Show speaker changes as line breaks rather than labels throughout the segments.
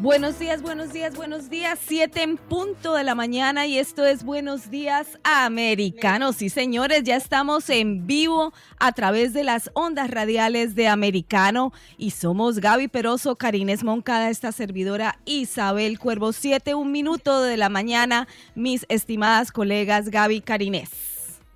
Buenos días, buenos días, buenos días. Siete en punto de la mañana y esto es Buenos Días Americanos. Sí, señores, ya estamos en vivo a través de las ondas radiales de Americano y somos Gaby Peroso, Karines Moncada, esta servidora Isabel Cuervo. Siete, un minuto de la mañana, mis estimadas colegas Gaby Karines.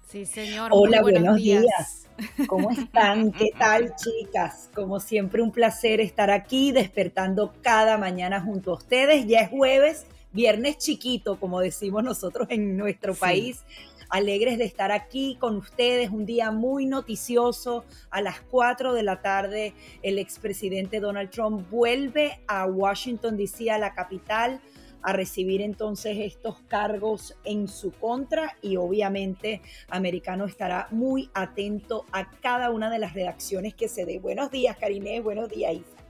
Sí, señor.
Hola, buenos, días. ¿Cómo están? ¿Qué tal, chicas? Como siempre, un placer estar aquí despertando cada mañana junto a ustedes. Ya es jueves, viernes chiquito, como decimos nosotros en nuestro país. Alegres de estar aquí con ustedes, un día muy noticioso. A las 4 de la tarde, el expresidente Donald Trump vuelve a Washington, D.C., a la capital a recibir entonces estos cargos en su contra y obviamente Americano estará muy atento a cada una de las redacciones que se dé. Buenos días, Karine, buenos días, Isa.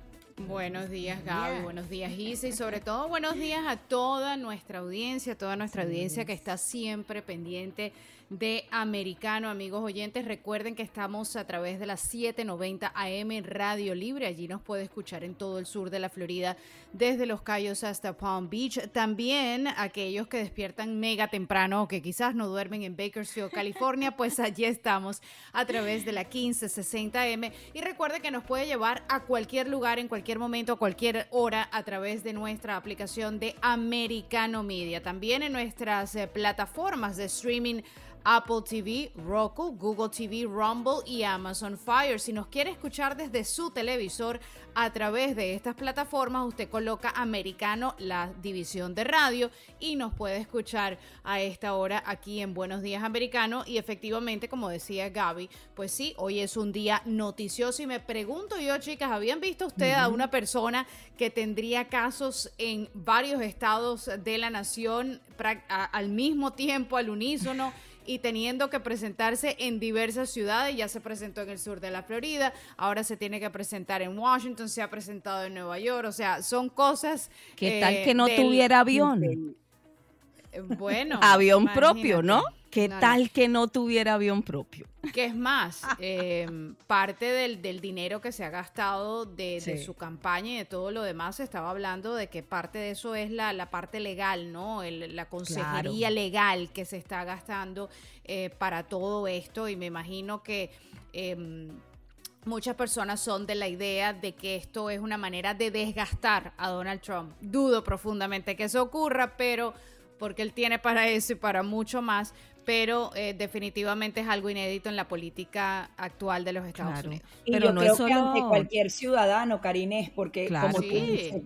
Buenos días, Gaby. Buenos días, Isa. Y sobre todo, buenos días a toda nuestra audiencia, toda nuestra audiencia que está siempre pendiente de Americano. Amigos oyentes, recuerden que estamos a través de las 790 AM Radio Libre. Allí nos puede escuchar en todo el sur de la Florida, desde Los Cayos hasta Palm Beach. También aquellos que despiertan mega temprano o que quizás no duermen en Bakersfield, California, pues allí estamos a través de la 1560 AM. Y recuerde que nos puede llevar a cualquier lugar, en cualquier momento, a cualquier hora, a través de nuestra aplicación de Americano Media. También en nuestras eh, plataformas de streaming Apple TV, Roku, Google TV, Rumble y Amazon Fire. Si nos quiere escuchar desde su televisor a través de estas plataformas, usted coloca Americano, la división de radio, y nos puede escuchar a esta hora aquí en Buenos Días Americano. Y efectivamente, como decía Gaby, pues sí, hoy es un día noticioso y me pregunto yo, chicas, ¿habían visto ustedes a una persona que tendría casos en varios estados de la nación al mismo tiempo, al unísono? Y teniendo que presentarse en diversas ciudades. Ya se presentó en el sur de la Florida, ahora se tiene que presentar en Washington, se ha presentado en Nueva York. O sea, son cosas.
¿Qué tal que no tuviera avión?
Bueno.
avión propio, ¿no? ¿Qué tal que no tuviera avión propio?
Que es más, em, parte del, dinero que se ha gastado de, su campaña y de todo lo demás, se estaba hablando de que parte de eso es la, parte legal, ¿no? la consejería legal que se está gastando eh, para todo esto y me imagino que... Em, muchas personas son de la idea de que esto es una manera de desgastar a Donald Trump. Dudo profundamente que eso ocurra, pero porque él tiene para eso y para mucho más, pero eh, definitivamente es algo inédito en la política actual de los Estados Unidos.
Y pero no creo es que ante cualquier ciudadano, Karine, porque como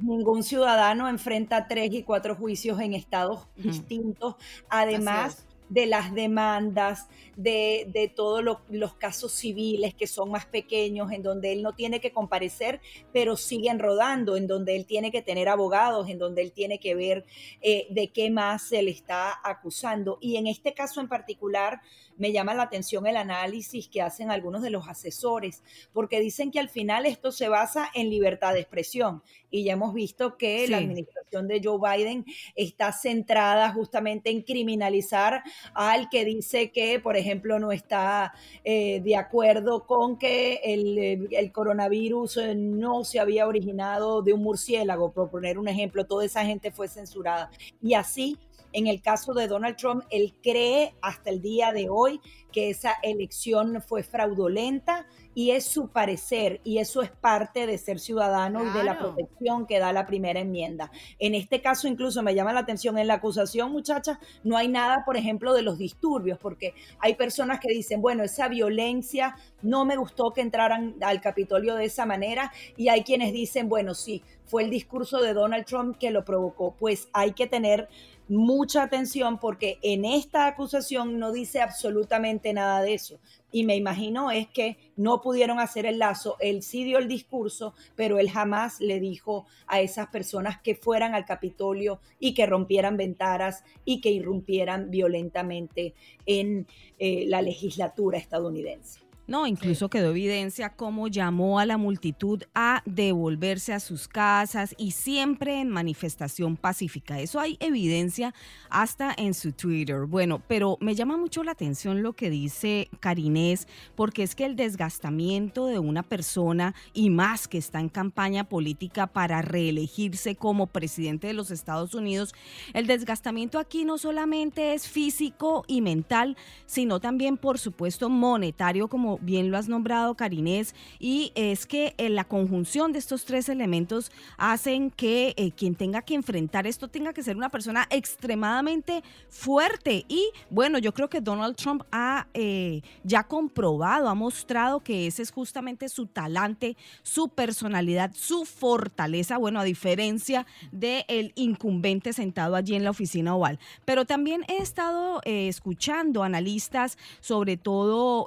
ningún ciudadano enfrenta tres y cuatro juicios en estados distintos, además de las demandas, de, de todos los casos civiles que son más pequeños, en donde él no tiene que comparecer, pero siguen rodando, en donde él tiene que tener abogados, en donde él tiene que ver eh, de qué más se le está acusando. Y en este caso en particular, me llama la atención el análisis que hacen algunos de los asesores, porque dicen que al final esto se basa en libertad de expresión. Y ya hemos visto que la administración de Joe Biden está centrada justamente en criminalizar al que dice que, por ejemplo, no está eh, de acuerdo con que el, el coronavirus eh, no se había originado de un murciélago, por poner un ejemplo, toda esa gente fue censurada. Y así en el caso de Donald Trump, él cree hasta el día de hoy que esa elección fue fraudulenta y es su parecer y eso es parte de ser ciudadano y de la protección que da la primera enmienda. En este caso incluso me llama la atención en la acusación, muchachas, no hay nada, por ejemplo, de los disturbios, porque hay personas que dicen, bueno, esa violencia no me gustó que entraran al Capitolio de esa manera y hay quienes dicen, bueno, sí, fue el discurso de Donald Trump que lo provocó. Pues hay que tener mucha atención porque en esta acusación no dice absolutamente nada de eso. Y me imagino es que no pudieron hacer el lazo. Él sí dio el discurso, pero él jamás le dijo a esas personas que fueran al Capitolio y que rompieran ventanas y que irrumpieran violentamente en eh, la legislatura estadounidense.
No, incluso quedó evidencia cómo llamó a la multitud a devolverse a sus casas y siempre en manifestación pacífica. Eso hay evidencia hasta en su Twitter. Bueno, pero me llama mucho la atención lo que dice Karinés, porque es que el desgastamiento de una persona y más que está en campaña política para reelegirse como presidente de los Estados Unidos, el desgastamiento aquí no solamente es físico y mental, sino también, por supuesto, monetario, como bien lo has nombrado, Carinés, y es que eh, la conjunción de estos tres elementos hacen que eh, quien tenga que enfrentar esto tenga que ser una persona extremadamente fuerte. Y bueno, yo creo que Donald Trump ha eh, ya comprobado, ha mostrado que ese es justamente su talante, su personalidad, su fortaleza, bueno, a diferencia del incumbente sentado allí en la oficina oval. Pero también he estado escuchando analistas, sobre todo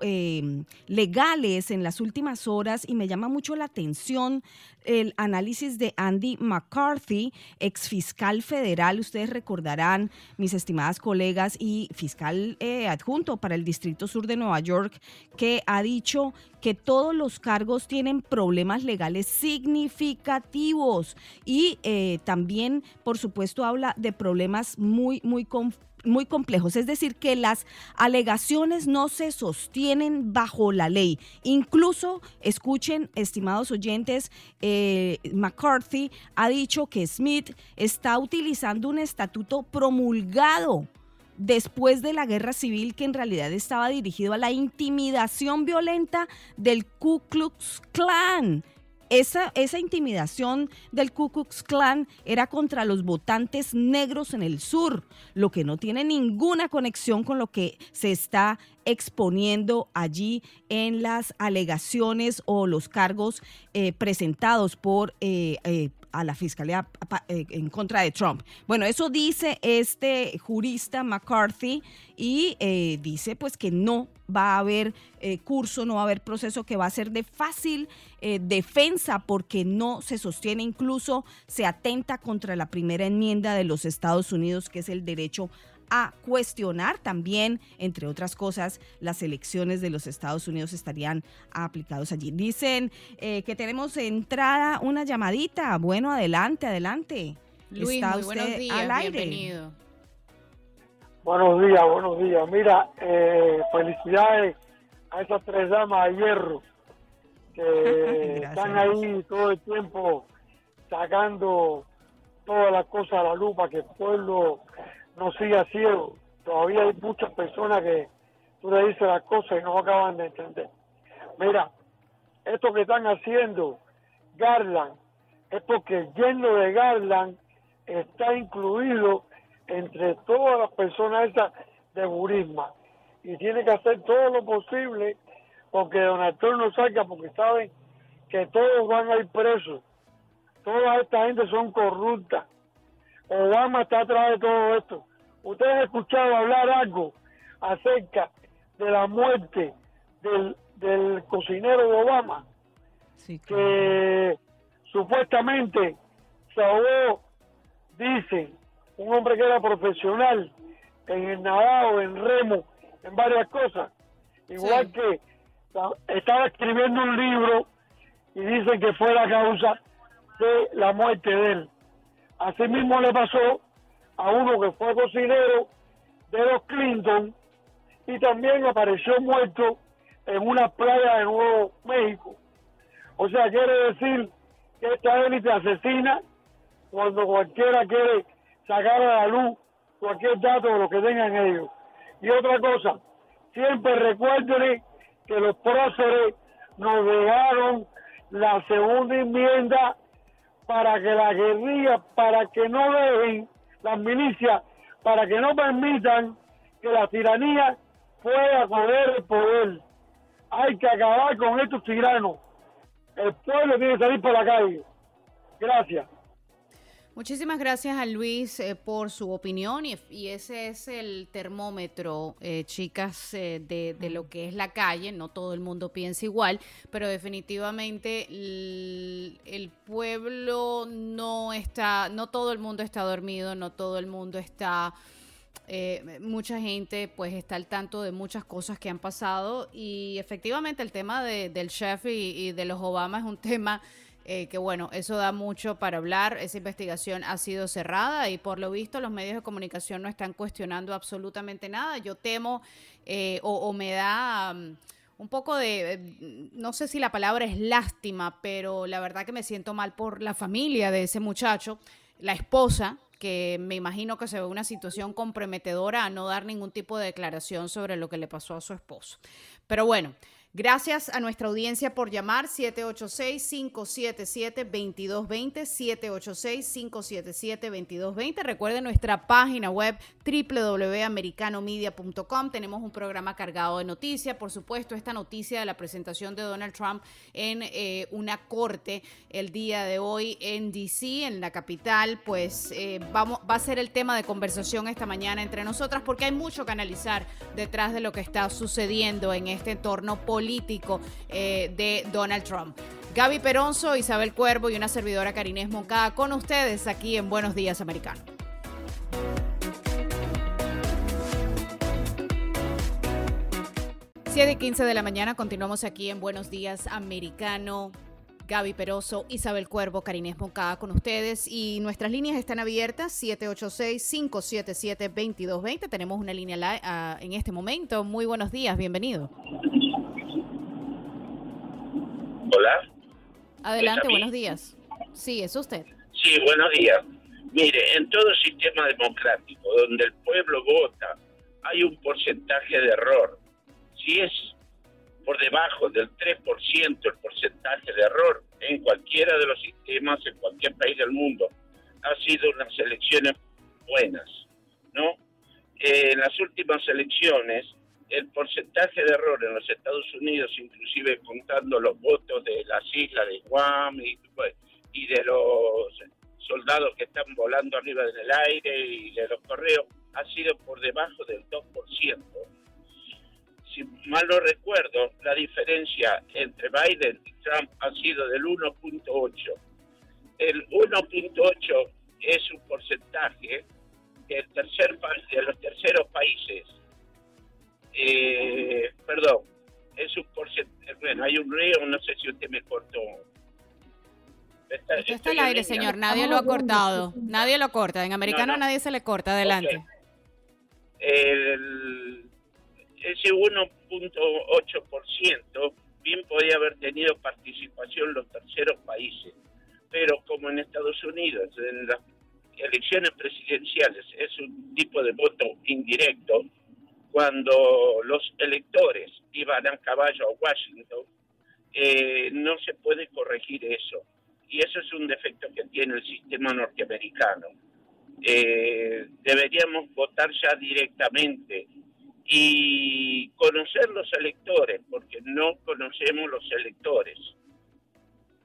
legales en las últimas horas y me llama mucho la atención el análisis de Andy McCarthy, ex fiscal federal, ustedes recordarán, mis estimadas colegas, y fiscal eh, adjunto para el Distrito Sur de Nueva York, que ha dicho que todos los cargos tienen problemas legales significativos. Y eh, también, por supuesto, habla de problemas muy, muy muy complejos, es decir, que las alegaciones no se sostienen bajo la ley. Incluso, escuchen, estimados oyentes, eh, McCarthy ha dicho que Smith está utilizando un estatuto promulgado después de la guerra civil que en realidad estaba dirigido a la intimidación violenta del Ku Klux Klan esa, esa intimidación del Ku Klux Klan era contra los votantes negros en el sur, lo que no tiene ninguna conexión con lo que se está exponiendo allí en las alegaciones o los cargos eh, presentados por eh, eh, a la fiscalía en contra de Trump. Bueno, eso dice este jurista McCarthy y dice pues que no va a haber curso, no va a haber proceso que va a ser de fácil defensa porque no se sostiene, incluso se atenta contra la primera enmienda de los Estados Unidos, que es el derecho a cuestionar también, entre otras cosas, las elecciones de los Estados Unidos estarían aplicados allí. Dicen eh, que tenemos entrada una llamadita. Bueno, adelante, adelante.
Luis, Está buenos días, bienvenido.
Buenos días, buenos días. Mira, eh, felicidades a esas tres damas de hierro que están ahí todo el tiempo sacando todas las cosas a la lupa que el pueblo no siga ciego. Todavía hay muchas personas que tú le dices las cosas y no acaban de entender. Mira, esto que están haciendo Garland es porque lleno de Garland está incluido entre todas las personas esas de Burisma y tiene que hacer todo lo posible porque Donald Trump no salga porque saben que todos van a ir presos. Toda esta gente son corruptas. Obama está atrás de todo esto. ¿Ustedes han escuchado hablar algo acerca de la muerte del, del cocinero de Obama? Sí, Que supuestamente se ahogó, dicen, un hombre que era profesional en el nadado, en remo, en varias cosas. Igual que estaba escribiendo un libro y dicen que fue la causa de la muerte de él. Así mismo le pasó a uno que fue cocinero de los Clinton y también apareció muerto en una playa de Nuevo México. O sea, quiere decir que esta élite asesina cuando cualquiera quiere sacar a la luz cualquier dato de lo que tengan ellos. Y otra cosa, siempre recuerden que los próceres nos dejaron la segunda enmienda para que la guerrilla, para que no dejen las milicias para que no permitan que la tiranía pueda coger el poder. Hay que acabar con estos tiranos. El pueblo tiene que salir por la calle. Gracias.
Muchísimas gracias a Luis eh, por su opinión y, ese es el termómetro, eh, chicas, eh, de, lo que es la calle. No todo el mundo piensa igual, pero definitivamente el, pueblo no está, no todo el mundo está dormido, no todo el mundo está eh, mucha gente pues está al tanto de muchas cosas que han pasado y efectivamente el tema del chef y, de los Obama es un tema eh, que bueno, eso da mucho para hablar. Esa investigación ha sido cerrada y por lo visto los medios de comunicación no están cuestionando absolutamente nada. Yo temo eh, o, me da... Mm, un poco de, no sé si la palabra es lástima, pero la verdad que me siento mal por la familia de ese muchacho, la esposa, que me imagino que se ve una situación comprometedora a no dar ningún tipo de declaración sobre lo que le pasó a su esposo. Pero bueno, Gracias a nuestra audiencia por llamar 786-577-2220, 786-577-2220. Recuerden nuestra página web www.americanomedia.com. Tenemos un programa cargado de noticias. Por supuesto, esta noticia de la presentación de Donald Trump en eh, una corte el día de hoy en DC, en la capital, pues eh, vamos, va a ser el tema de conversación esta mañana entre nosotras porque hay mucho que analizar detrás de lo que está sucediendo en este entorno político político eh, de Donald Trump. Gaby Peronzo, Isabel Cuervo y una servidora Carinés Moncada con ustedes aquí en Buenos Días Americano. 7 y 15 de la mañana continuamos aquí en Buenos Días Americano. Gaby Peroso, Isabel Cuervo, Carinés Moncada con ustedes y nuestras líneas están abiertas 786-577-2220. Tenemos una línea ah, en este momento. Muy buenos días, bienvenido.
Hola.
Adelante, buenos días. Sí, es usted.
Sí, buenos días. Mire, en todo sistema democrático donde el pueblo vota, hay un porcentaje de error. Si es por debajo del 3% el porcentaje de error en cualquiera de los sistemas, en cualquier país del mundo, ha sido unas elecciones buenas, ¿no? en las últimas elecciones, el porcentaje de error en los Estados Unidos, inclusive contando los votos de las islas de Guam y, de los soldados que están volando arriba en el aire y de los correos, ha sido por debajo del 2%. Si mal no recuerdo, la diferencia entre Biden y Trump ha sido del 1.8. El 1.8 es un porcentaje que el tercer, de los terceros países eh, perdón, es un porcentaje, bueno, hay un río, no sé si usted me cortó.
Está, está al aire, señor, nadie lo ha cortado, nadie lo corta, en americano nadie se le corta, adelante.
El, ese 1.8% bien podía haber tenido participación los terceros países, pero como en Estados Unidos, en las elecciones presidenciales es un tipo de voto indirecto, cuando los electores iban a caballo a Washington, eh, no se puede corregir eso. Y eso es un defecto que tiene el sistema norteamericano. Eh, deberíamos votar ya directamente y conocer los electores, porque no conocemos los electores.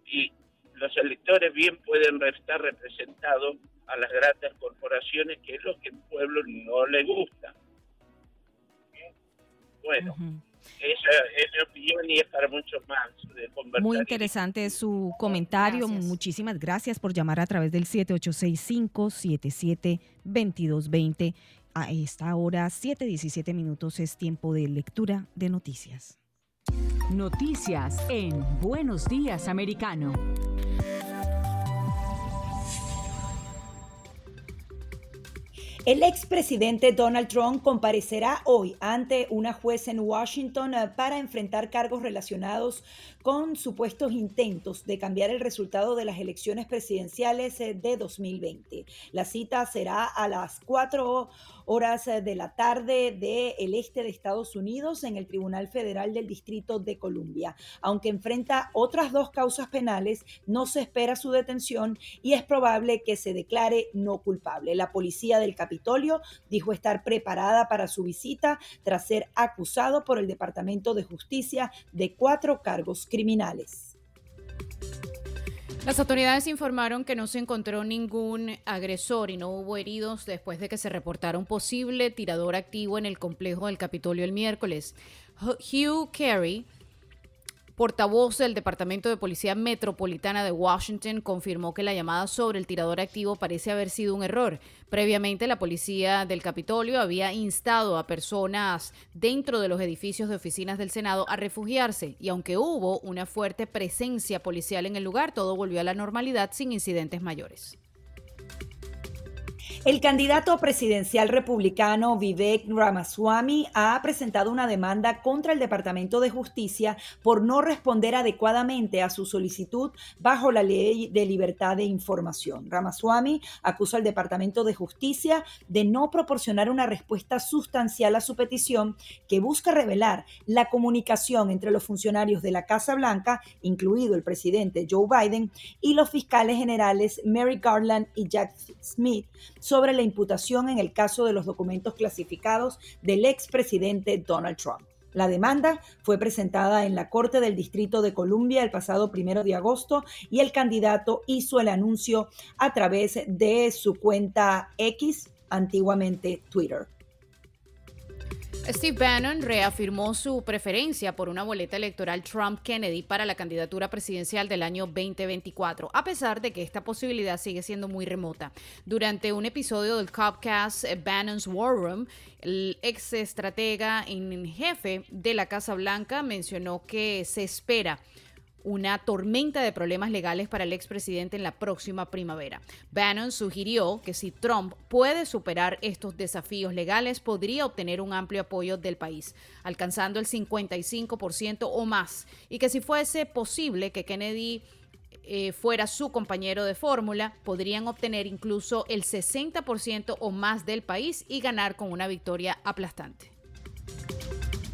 Y los electores bien pueden estar representados a las grandes corporaciones, que es lo que el pueblo no le gusta. Bueno, esa es mi opinión y es para muchos más.
Muy interesante su comentario. Muchísimas gracias por llamar a través del 786-577-2220. A esta hora, 7:17 minutos, es tiempo de lectura de noticias.
Noticias en Buenos Días Americano.
El expresidente Donald Trump comparecerá hoy ante una juez en Washington eh, para enfrentar cargos relacionados con supuestos intentos de cambiar el resultado de las elecciones presidenciales eh, de 2020. La cita será a las 4 horas eh, de la tarde del este de Estados Unidos en el Tribunal Federal del Distrito de Columbia. Aunque enfrenta otras dos causas penales, no se espera su detención y es probable que se declare no culpable. La policía del Capitolio dijo estar preparada para su visita tras ser acusado por el Departamento de Justicia de cuatro cargos criminales.
Las autoridades informaron que no se encontró ningún agresor y no hubo heridos después de que se reportara un posible tirador activo en el complejo del Capitolio el miércoles. Hugh Carey, portavoz del Departamento de Policía Metropolitana de Washington confirmó que la llamada sobre el tirador activo parece haber sido un error. Previamente, la policía del Capitolio había instado a personas dentro de los edificios de oficinas del Senado a refugiarse y aunque hubo una fuerte presencia policial en el lugar, todo volvió a la normalidad sin incidentes mayores.
El candidato presidencial republicano Vivek Ramaswamy ha presentado una demanda contra el Departamento de Justicia por no responder adecuadamente a su solicitud bajo la ley de libertad de información. Ramaswamy acusa al Departamento de Justicia de no proporcionar una respuesta sustancial a su petición que busca revelar la comunicación entre los funcionarios de la Casa Blanca, incluido el presidente Joe Biden, y los fiscales generales Mary Garland y Jack Smith la imputación en el caso de los documentos clasificados del expresidente Donald Trump. La demanda fue presentada en la Corte del Distrito de Columbia el pasado primero de agosto y el candidato hizo el anuncio a través de su cuenta X, antiguamente Twitter.
Steve Bannon reafirmó su preferencia por una boleta electoral Trump-Kennedy para la candidatura presidencial del año 2024, a pesar de que esta posibilidad sigue siendo muy remota. Durante un episodio del Copcast Bannon's War Room, el ex estratega en jefe de la Casa Blanca mencionó que se espera una tormenta de problemas legales para el expresidente en la próxima primavera. Bannon sugirió que si Trump puede superar estos desafíos legales, podría obtener un amplio apoyo del país, alcanzando el 55% o más, y que si fuese posible que Kennedy eh, fuera su compañero de fórmula, podrían obtener incluso el 60% o más del país y ganar con una victoria aplastante.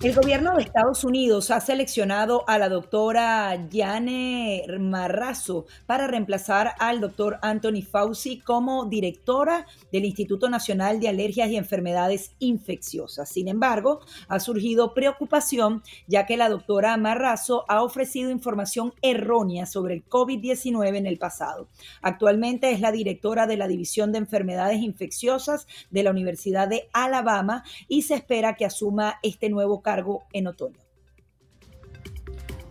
El gobierno de Estados Unidos ha seleccionado a la doctora Jane Marrazo para reemplazar al doctor Anthony Fauci como directora del Instituto Nacional de Alergias y Enfermedades Infecciosas. Sin embargo, ha surgido preocupación ya que la doctora Marrazo ha ofrecido información errónea sobre el COVID-19 en el pasado. Actualmente es la directora de la División de Enfermedades Infecciosas de la Universidad de Alabama y se espera que asuma este nuevo cargo en otoño.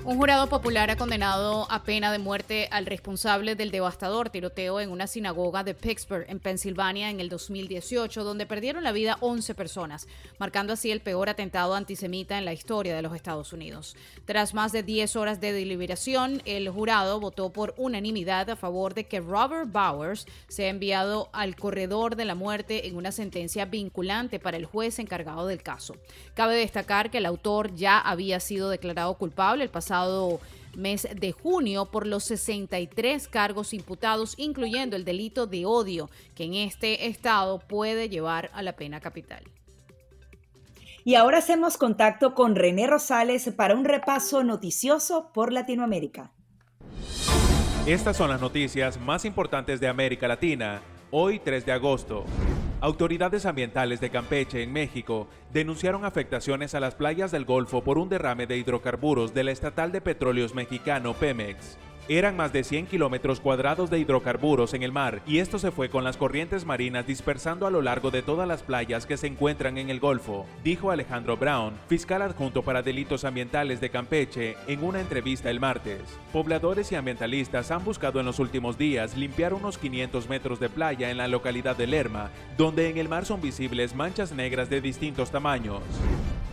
Un jurado popular ha condenado a pena de muerte al responsable del devastador tiroteo en una sinagoga de Pittsburgh, en Pensilvania, en el 2018, donde perdieron la vida 11 personas, marcando así el peor atentado antisemita en la historia de los Estados Unidos. Tras más de 10 horas de deliberación, el jurado votó por unanimidad a favor de que Robert Bowers sea enviado al corredor de la muerte en una sentencia vinculante para el juez encargado del caso. Cabe destacar que el autor ya había sido declarado culpable el pasado mes de junio por los 63 cargos imputados, incluyendo el delito de odio, que en este estado puede llevar a la pena capital.
Y ahora hacemos contacto con René Rosales para un repaso noticioso por Latinoamérica.
Estas son las noticias más importantes de América Latina, hoy 3 de agosto. Autoridades ambientales de Campeche, en México, denunciaron afectaciones a las playas del Golfo por un derrame de hidrocarburos de la estatal de petróleos mexicano Pemex. Eran más de 100 kilómetros cuadrados de hidrocarburos en el mar y esto se fue con las corrientes marinas dispersando a lo largo de todas las playas que se encuentran en el Golfo, dijo Alejandro Brown, fiscal adjunto para delitos ambientales de Campeche, en una entrevista el martes. Pobladores y ambientalistas han buscado en los últimos días limpiar unos 500 metros de playa en la localidad de Lerma, donde en el mar son visibles manchas negras de distintos tamaños.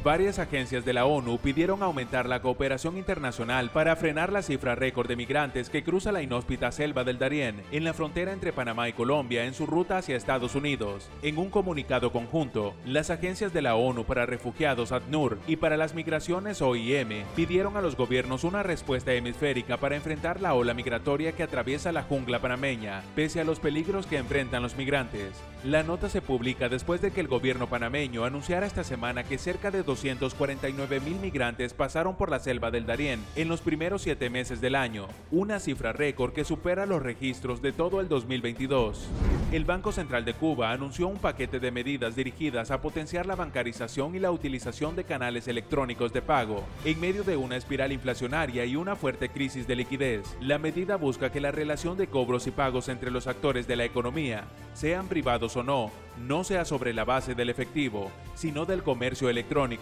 Varias agencias de la ONU pidieron aumentar la cooperación internacional para frenar la cifra récord de migrantes que cruza la inhóspita selva del Darién en la frontera entre Panamá y Colombia en su ruta hacia Estados Unidos. En un comunicado conjunto, las agencias de la ONU para refugiados ACNUR y para las migraciones OIM pidieron a los gobiernos una respuesta hemisférica para enfrentar la ola migratoria que atraviesa la jungla panameña, pese a los peligros que enfrentan los migrantes. La nota se publica después de que el gobierno panameño anunciara esta semana que cerca de 249 mil migrantes pasaron por la selva del Darién en los primeros siete meses del año, una cifra récord que supera los registros de todo el 2022. El Banco Central de Cuba anunció un paquete de medidas dirigidas a potenciar la bancarización y la utilización de canales electrónicos de pago, en medio de una espiral inflacionaria y una fuerte crisis de liquidez. La medida busca que la relación de cobros y pagos entre los actores de la economía, sean privados o no, no sea sobre la base del efectivo, sino del comercio electrónico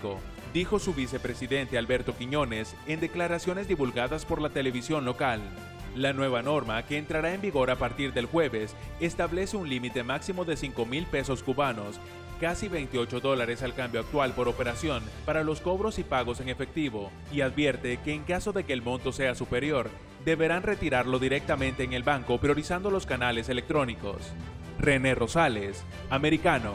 dijo su vicepresidente Alberto Quiñones en declaraciones divulgadas por la televisión local. La nueva norma, que entrará en vigor a partir del jueves, establece un límite máximo de 5 mil pesos cubanos, casi 28 dólares al cambio actual por operación para los cobros y pagos en efectivo, y advierte que en caso de que el monto sea superior, deberán retirarlo directamente en el banco priorizando los canales electrónicos. René Rosales, americano.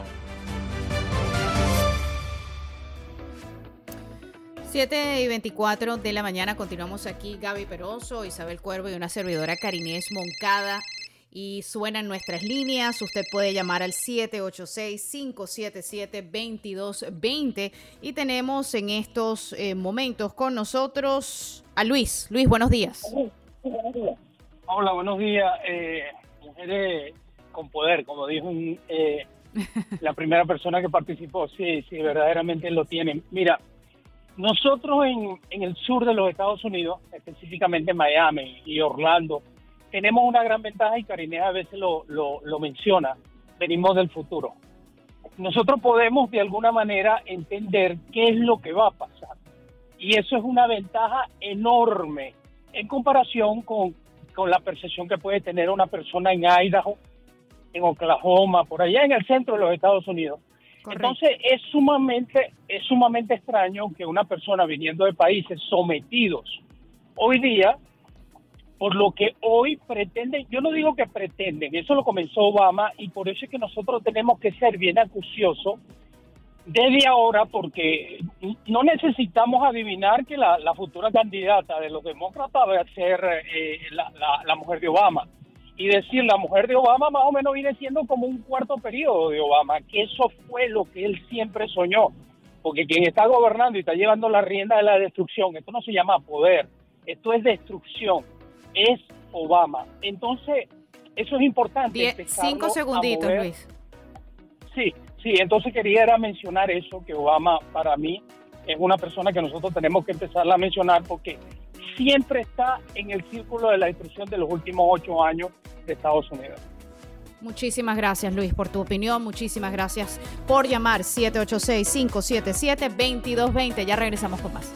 7 y 24 de la mañana continuamos aquí Gaby Peroso, Isabel Cuervo y una servidora Carinés Moncada y suenan nuestras líneas. Usted puede llamar al 786-577-2220 y tenemos en estos eh, momentos con nosotros a Luis. Luis, buenos días.
Hola, buenos días. Eh, mujeres con poder, como dijo eh, la primera persona que participó. Sí, sí, verdaderamente lo tienen. Mira, nosotros en, el sur de los Estados Unidos, específicamente Miami y Orlando, tenemos una gran ventaja y Karinea a veces lo menciona, venimos del futuro. Nosotros podemos de alguna manera entender qué es lo que va a pasar. Y eso es una ventaja enorme en comparación con, con la percepción que puede tener una persona en Idaho, en Oklahoma, por allá en el centro de los Estados Unidos, entonces es sumamente, es sumamente extraño que una persona viniendo de países sometidos hoy día, por lo que hoy pretenden, yo no digo que pretenden, eso lo comenzó Obama y por eso es que nosotros tenemos que ser bien acuciosos desde ahora porque no necesitamos adivinar que la, futura candidata de los demócratas va a ser eh, la mujer de Obama y decir la mujer de Obama más o menos viene siendo como un cuarto periodo de Obama, que eso fue lo que él siempre soñó, porque quien está gobernando y está llevando la rienda de la destrucción, esto no se llama poder, esto es destrucción, es Obama. Entonces, eso es importante.
cinco segunditos, Luis.
Sí, sí, entonces quería era mencionar eso, que Obama para mí es una persona que nosotros tenemos que empezarla a mencionar porque siempre está en el círculo de la destrucción de los últimos ocho años de Estados Unidos.
Muchísimas gracias Luis por tu opinión, muchísimas gracias por llamar 786-577-2220. Ya regresamos con más.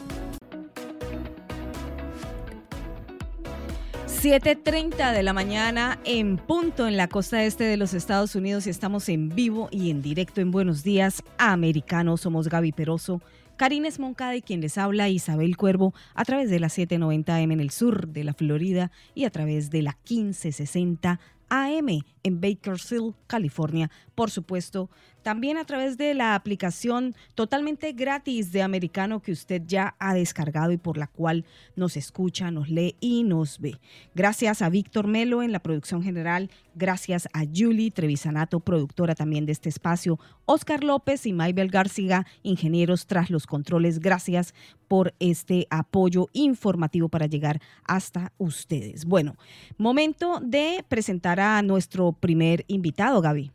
7.30 de la mañana en punto en la costa este de los Estados Unidos y estamos en vivo y en directo en Buenos Días Americanos. Somos Gaby Peroso Karines Moncada y quien les habla Isabel Cuervo a través de la 790M en el sur de la Florida y a través de la 1560 AM en Bakersfield, California. Por supuesto, también a través de la aplicación totalmente gratis de Americano que usted ya ha descargado y por la cual nos escucha, nos lee y nos ve. Gracias a Víctor Melo en la producción general, gracias a Julie Trevisanato, productora también de este espacio, Oscar López y Maybel García, ingenieros tras los controles. Gracias por este apoyo informativo para llegar hasta ustedes. Bueno, momento de presentar a nuestro primer invitado, Gaby.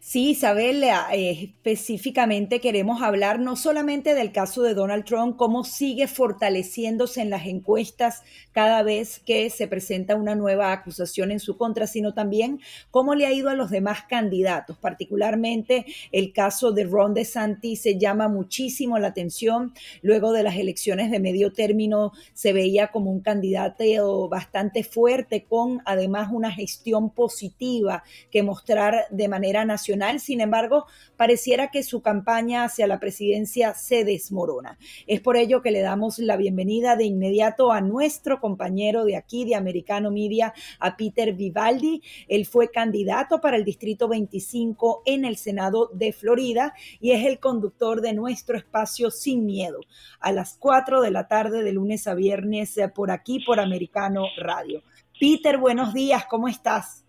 Sí, Isabel, eh, específicamente queremos hablar no solamente del caso de Donald Trump, cómo sigue fortaleciéndose en las encuestas cada vez que se presenta una nueva acusación en su contra, sino también cómo le ha ido a los demás candidatos. Particularmente el caso de Ron DeSantis se llama muchísimo la atención. Luego de las elecciones de medio término se veía como un candidato bastante fuerte con además una gestión positiva que mostrar de manera nacional sin embargo, pareciera que su campaña hacia la presidencia se desmorona. Es por ello que le damos la bienvenida de inmediato a nuestro compañero de aquí, de Americano Media, a Peter Vivaldi. Él fue candidato para el Distrito 25 en el Senado de Florida y es el conductor de nuestro espacio Sin Miedo, a las 4 de la tarde de lunes a viernes eh, por aquí, por Americano Radio. Peter, buenos días, ¿cómo estás?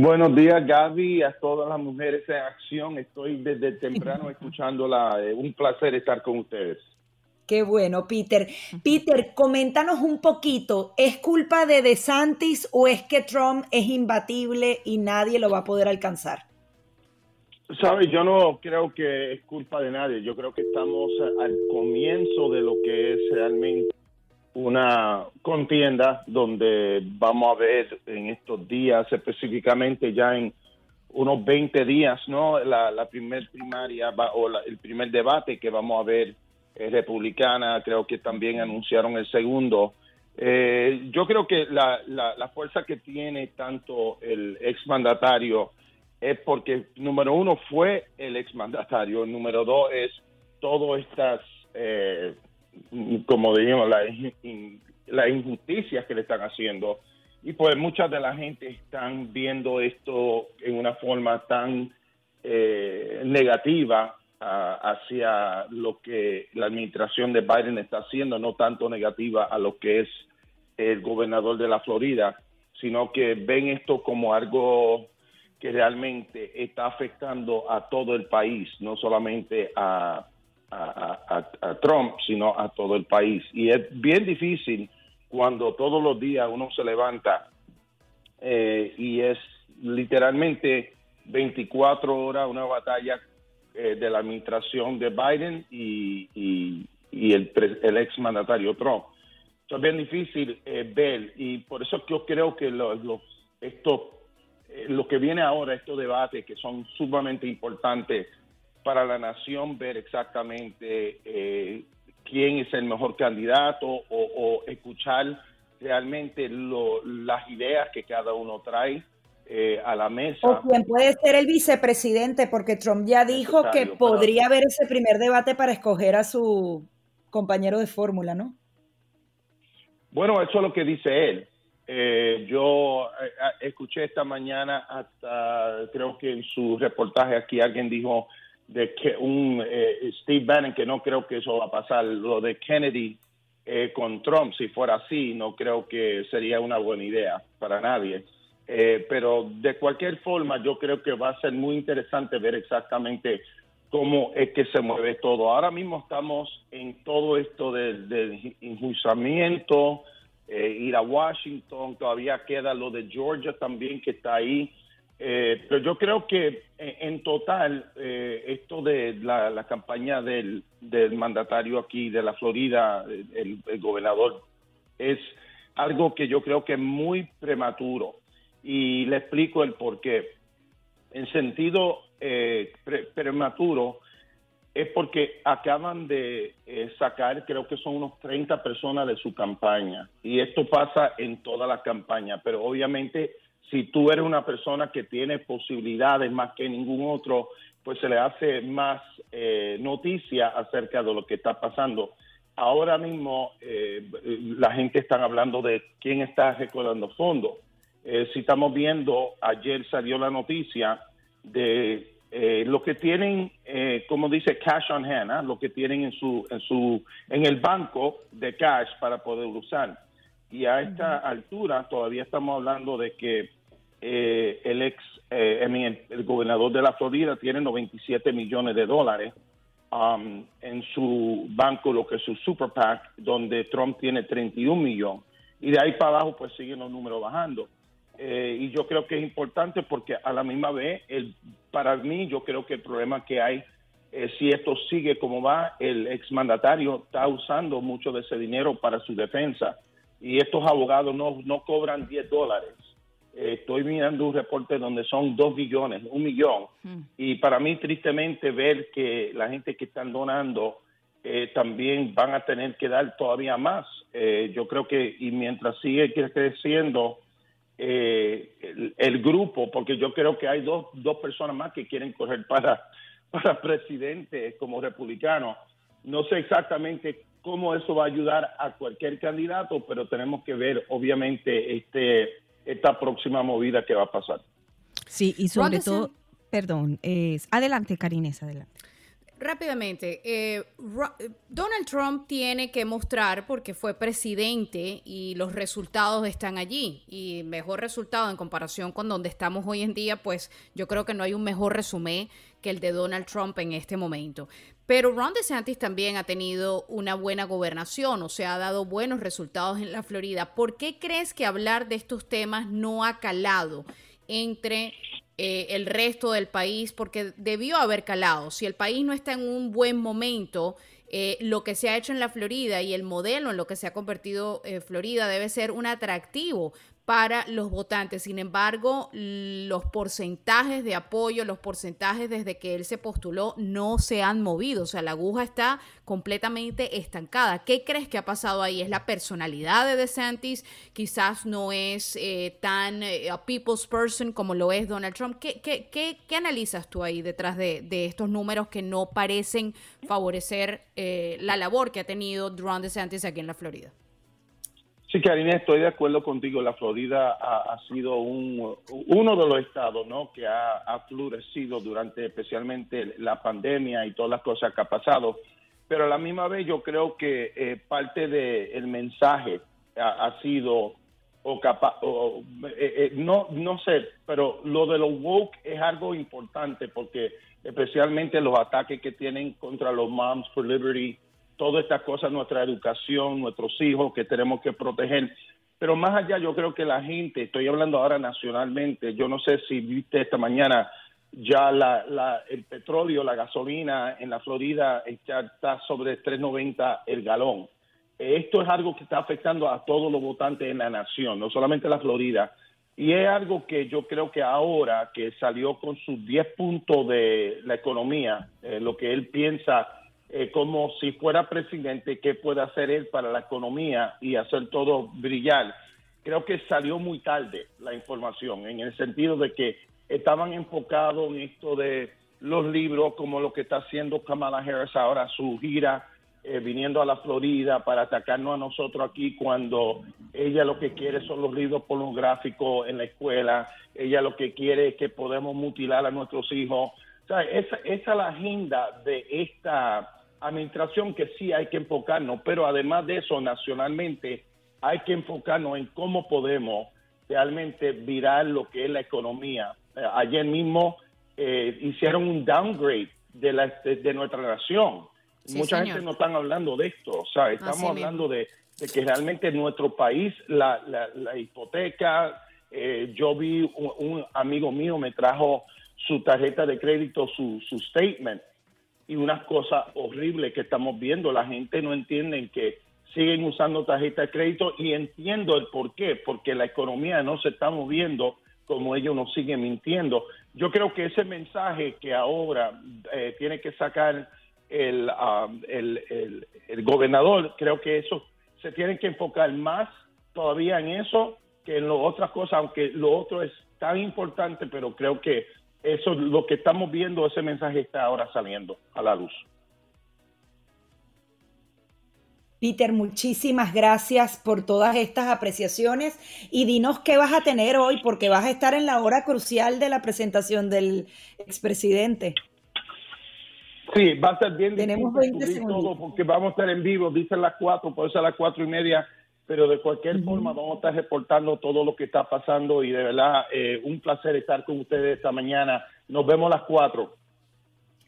Buenos días, Gaby, a todas las mujeres en acción. Estoy desde temprano escuchándola. Eh, un placer estar con ustedes.
Qué bueno, Peter. Peter, coméntanos un poquito. ¿Es culpa de DeSantis o es que Trump es imbatible y nadie lo va a poder alcanzar?
Sabes, yo no creo que es culpa de nadie. Yo creo que estamos al comienzo de lo que es realmente una contienda donde vamos a ver en estos días, específicamente ya en unos 20 días, ¿no? La, la primer primaria o el primer debate que vamos a ver eh, republicana, creo que también anunciaron el segundo. Eh, yo creo que la, la, fuerza que tiene tanto el exmandatario es porque, número uno, fue el exmandatario, número dos es todas estas, eh, como digamos, las la injusticias que le están haciendo. Y pues mucha de la gente están viendo esto en una forma tan eh, negativa hacia lo que la administración de Biden está haciendo, no tanto negativa a lo que es el gobernador de la Florida, sino que ven esto como algo que realmente está afectando a todo el país, no solamente a, a, Trump, sino a todo el país. Y es bien difícil cuando todos los días uno se levanta eh, y es literalmente 24 horas una batalla eh, de la administración de Biden y, y, el, el, ex mandatario Trump. es bien difícil eh, ver y por eso yo creo que lo, esto, eh, lo que viene ahora, estos debates que son sumamente importantes para la nación, ver exactamente quién es el mejor candidato o, o escuchar realmente lo, las ideas que cada uno trae eh, a la mesa.
O quien puede ser el vicepresidente, porque Trump ya dijo que podría haber ese primer debate para escoger a su compañero de fórmula, ¿no?
Bueno, eso es lo que dice él. Eh, yo eh, escuché esta mañana hasta, creo que en su reportaje aquí alguien dijo de que un Steve Bannon, que no creo que eso va a pasar, lo de Kennedy con Trump, si fuera así, no creo que sería una buena idea para nadie. Eh, pero de cualquier forma, yo creo que va a ser muy interesante ver exactamente cómo es que se mueve todo. Ahora mismo estamos en todo esto del de enjuiciamiento, eh, ir a Washington, todavía queda lo de Georgia también que está ahí. Eh, pero yo creo que en, total esto de la, campaña del, mandatario aquí de la Florida, el gobernador, es algo que yo creo que es muy prematuro y le explico el por qué. En sentido eh, prematuro es porque acaban de eh, sacar, creo que son unos 30 personas de su campaña. Y esto pasa en toda la campaña, pero obviamente si tú eres una persona que tiene posibilidades más que ningún otro, pues se le hace más eh, noticia acerca de lo que está pasando. Ahora mismo la gente está hablando de quién está recordando fondos eh, si estamos viendo, ayer salió la noticia de eh, lo que tienen, eh, como dice, cash on hand, ¿ah? lo que tienen en su, en su, en el banco de cash para poder usar. Y a esta altura todavía estamos hablando de que el ex, el, gobernador de la Florida tiene 97 millones de dólares um, en su banco, lo que es su super PAC, donde Trump tiene 31 millones. Y de ahí para abajo, pues siguen los números bajando. Eh, y yo creo que es importante porque a la misma vez, el, para mí, yo creo que el problema que hay, eh, si esto sigue como va, el exmandatario está usando mucho de ese dinero para su defensa y estos abogados no, no cobran 10 dólares. Eh, estoy mirando un reporte donde son 2 billones, un millón. Hmm. Y para mí, tristemente, ver que la gente que están donando también van a tener que dar todavía más. yo creo que, y mientras sigue creciendo, eh, el, grupo, porque yo creo que hay dos, dos personas más que quieren correr para, para presidente como republicano. No sé exactamente cómo eso va a ayudar a cualquier candidato, pero tenemos que ver, obviamente, este esta próxima movida que va a pasar.
Sí, y sobre todo, perdón, es, adelante, Karines, adelante.
Rápidamente, eh, Donald Trump tiene que mostrar, porque fue presidente y los resultados están allí, y mejor resultado en comparación con donde estamos hoy en día, pues yo creo que no hay un mejor resumen que el de Donald Trump en este momento. Pero Ron DeSantis también ha tenido una buena gobernación, o sea, ha dado buenos resultados en la Florida. ¿Por qué crees que hablar de estos temas no ha calado entre eh, el resto del país, porque debió haber calado. Si el país no está en un buen momento, eh, lo que se ha hecho en la Florida y el modelo en lo que se ha convertido eh, Florida debe ser un atractivo para los votantes. Sin embargo, los porcentajes de apoyo, los porcentajes desde que él se postuló no se han movido. O sea, la aguja está completamente estancada. ¿Qué crees que ha pasado ahí? ¿Es la personalidad de DeSantis? Quizás no es eh, tan eh, a people's person como lo es Donald Trump. ¿Qué, qué, qué, qué analizas tú ahí detrás de, estos números que no parecen favorecer eh, la labor que ha tenido Ron DeSantis aquí en la Florida?
Sí, Karina, estoy de acuerdo contigo. La Florida ha, sido un, uno de los estados ¿no? que ha, florecido durante especialmente la pandemia y todas las cosas que ha pasado. Pero a la misma vez yo creo que eh, parte del mensaje ha, sido, o capaz, eh, eh, no, no sé, pero lo de los woke es algo importante porque especialmente los ataques que tienen contra los Moms for Liberty, todas estas cosas, nuestra educación, nuestros hijos que tenemos que proteger. Pero más allá, yo creo que la gente, estoy hablando ahora nacionalmente, yo no sé si viste esta mañana ya el petróleo, la gasolina en la Florida está sobre 3.90 el galón. Esto es algo que está afectando a todos los votantes en la nación, no solamente la Florida. Y es algo que yo creo que ahora que salió con sus 10 puntos de la economía, eh, lo que él piensa eh, como si fuera presidente, qué puede hacer él para la economía y hacer todo brillar. Creo que salió muy tarde la información, en el sentido de que estaban enfocados en esto de los libros, como lo que está haciendo Kamala Harris ahora, su gira, eh, viniendo a la Florida para atacarnos a nosotros aquí cuando ella lo que quiere son los libros pornográficos en la escuela, ella lo que quiere es que podemos mutilar a nuestros hijos. O sea, esa, esa es la agenda de esta administración que sí hay que enfocarnos, pero además de eso, nacionalmente hay que enfocarnos en cómo podemos realmente virar lo que es la economía. Eh, ayer mismo eh, hicieron un downgrade de, la, de, nuestra nación. Mucha gente no están hablando de esto, o sea, estamos hablando de, que realmente en nuestro país la, la, hipoteca, eh, yo vi un, amigo mío me trajo su tarjeta de crédito, su, su statement, y unas cosas horribles que estamos viendo. La gente no entiende que siguen usando tarjeta de crédito y entiendo el por qué, porque la economía no se está moviendo como ellos nos siguen mintiendo. Yo creo que ese mensaje que ahora eh, tiene que sacar um, el, el, el, gobernador, creo que eso se tiene que enfocar más todavía en eso que en las otras cosas, aunque lo otro es tan importante, pero creo que eso lo que estamos viendo, ese mensaje está ahora saliendo a la luz.
Peter, muchísimas gracias por todas estas apreciaciones y dinos qué vas a tener hoy porque vas a estar en la hora crucial de la presentación del expresidente.
Sí, va a ser bien Tenemos 20 segundos. porque vamos a estar en vivo, dicen las cuatro, puede ser las cuatro y media pero de cualquier forma vamos a estar reportando todo lo que está pasando y de verdad eh, un placer estar con ustedes esta mañana. Nos vemos a las cuatro.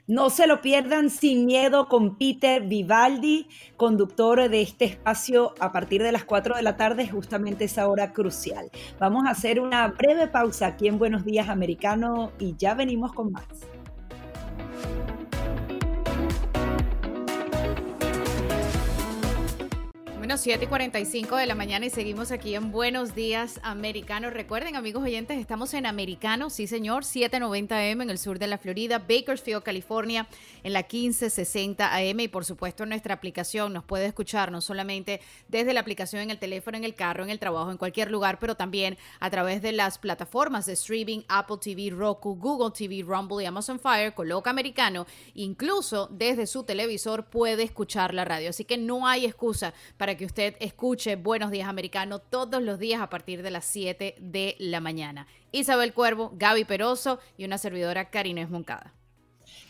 No se lo pierdan sin miedo con Peter Vivaldi, conductor de este espacio a partir de las 4 de la tarde, justamente esa hora crucial. Vamos a hacer una breve pausa aquí en Buenos Días Americano y ya venimos con más.
Bueno, 7 y 45 de la mañana y seguimos aquí en Buenos Días Americanos. Recuerden, amigos oyentes, estamos en Americano, sí señor, 790M en el sur de la Florida, Bakersfield, California, en la 1560 AM y por supuesto nuestra aplicación. Nos puede escuchar no solamente desde la aplicación en el teléfono, en el carro, en el trabajo, en cualquier lugar, pero también a través de las plataformas de streaming Apple TV, Roku, Google TV, Rumble y Amazon Fire. Coloca Americano, incluso desde su televisor puede escuchar la radio. Así que no hay excusa para que que usted escuche Buenos Días Americano todos los días a partir de las 7 de la mañana. Isabel Cuervo, Gaby Peroso y una servidora Karina Esmoncada.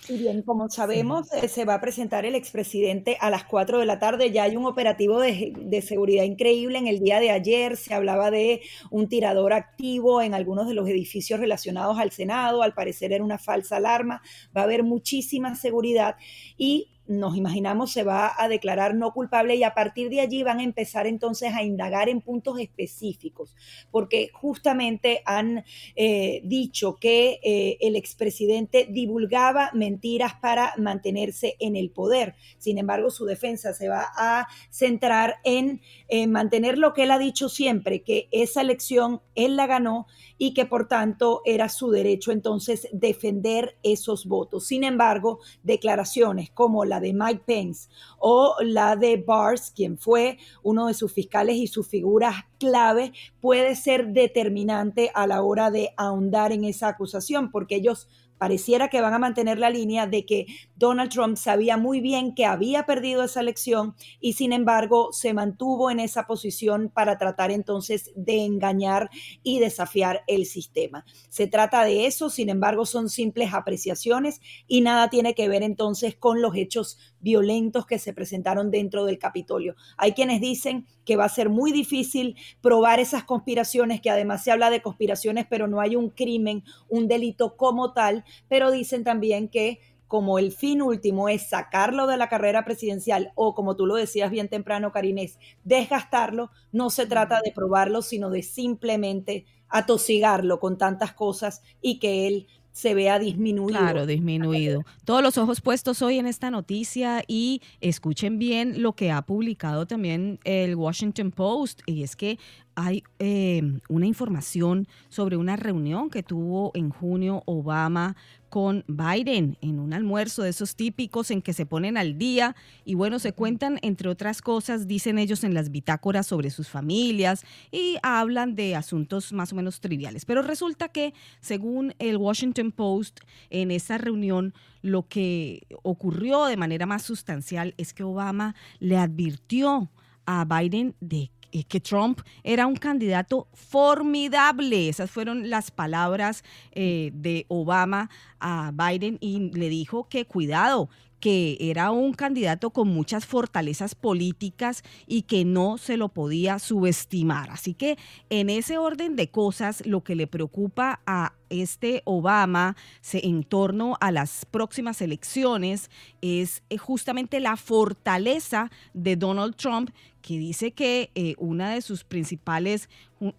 Y bien, como sabemos, eh, se va a presentar el expresidente a las 4 de la tarde. Ya hay un operativo de, de, seguridad increíble. En el día de ayer se hablaba de un tirador activo en algunos de los edificios relacionados al Senado. Al parecer era una falsa alarma. Va a haber muchísima seguridad y nos imaginamos se va a declarar no culpable y a partir de allí van a empezar entonces a indagar en puntos específicos, porque justamente han eh, dicho que eh, el expresidente divulgaba mentiras para mantenerse en el poder. Sin embargo, su defensa se va a centrar en mantener lo que él ha dicho siempre, que esa elección él la ganó y que por tanto era su derecho entonces defender esos votos. Sin embargo, declaraciones como la de Mike Pence o la de Bars, quien fue uno de sus fiscales y sus figuras clave, puede ser determinante a la hora de ahondar en esa acusación, porque ellos pareciera que van a mantener la línea de que Donald Trump sabía muy bien que había perdido esa elección y sin embargo se mantuvo en esa posición para tratar entonces de engañar y desafiar el sistema. Se trata de eso, sin embargo son simples apreciaciones y nada tiene que ver entonces con los hechos violentos que se presentaron dentro del Capitolio. Hay quienes dicen que va a ser muy difícil probar esas conspiraciones, que además se habla de conspiraciones, pero no hay un crimen, un delito como tal, pero dicen también que como el fin último es sacarlo de la carrera presidencial o como tú lo decías bien temprano, Karinés, desgastarlo, no se trata de probarlo, sino de simplemente atosigarlo con tantas cosas y que él se vea disminuido.
Claro, disminuido. Todos los ojos puestos hoy en esta noticia y escuchen bien lo que ha publicado también el Washington Post y es que hay eh, una información sobre una reunión que tuvo en junio Obama con Biden en un almuerzo de esos típicos en que se ponen al día y bueno, se cuentan entre otras cosas, dicen ellos en las bitácoras sobre sus familias y hablan de asuntos más o menos triviales. Pero resulta que según el Washington Post, en esa reunión lo que ocurrió de manera más sustancial es que Obama le advirtió a Biden de que Trump era un candidato formidable. Esas fueron las palabras eh, de Obama a Biden y le dijo que cuidado, que era un candidato con muchas fortalezas políticas y que no se lo podía subestimar. Así que en ese orden de cosas, lo que le preocupa a este Obama en torno a las próximas elecciones es eh, justamente la fortaleza de Donald Trump, que dice que eh, una de sus principales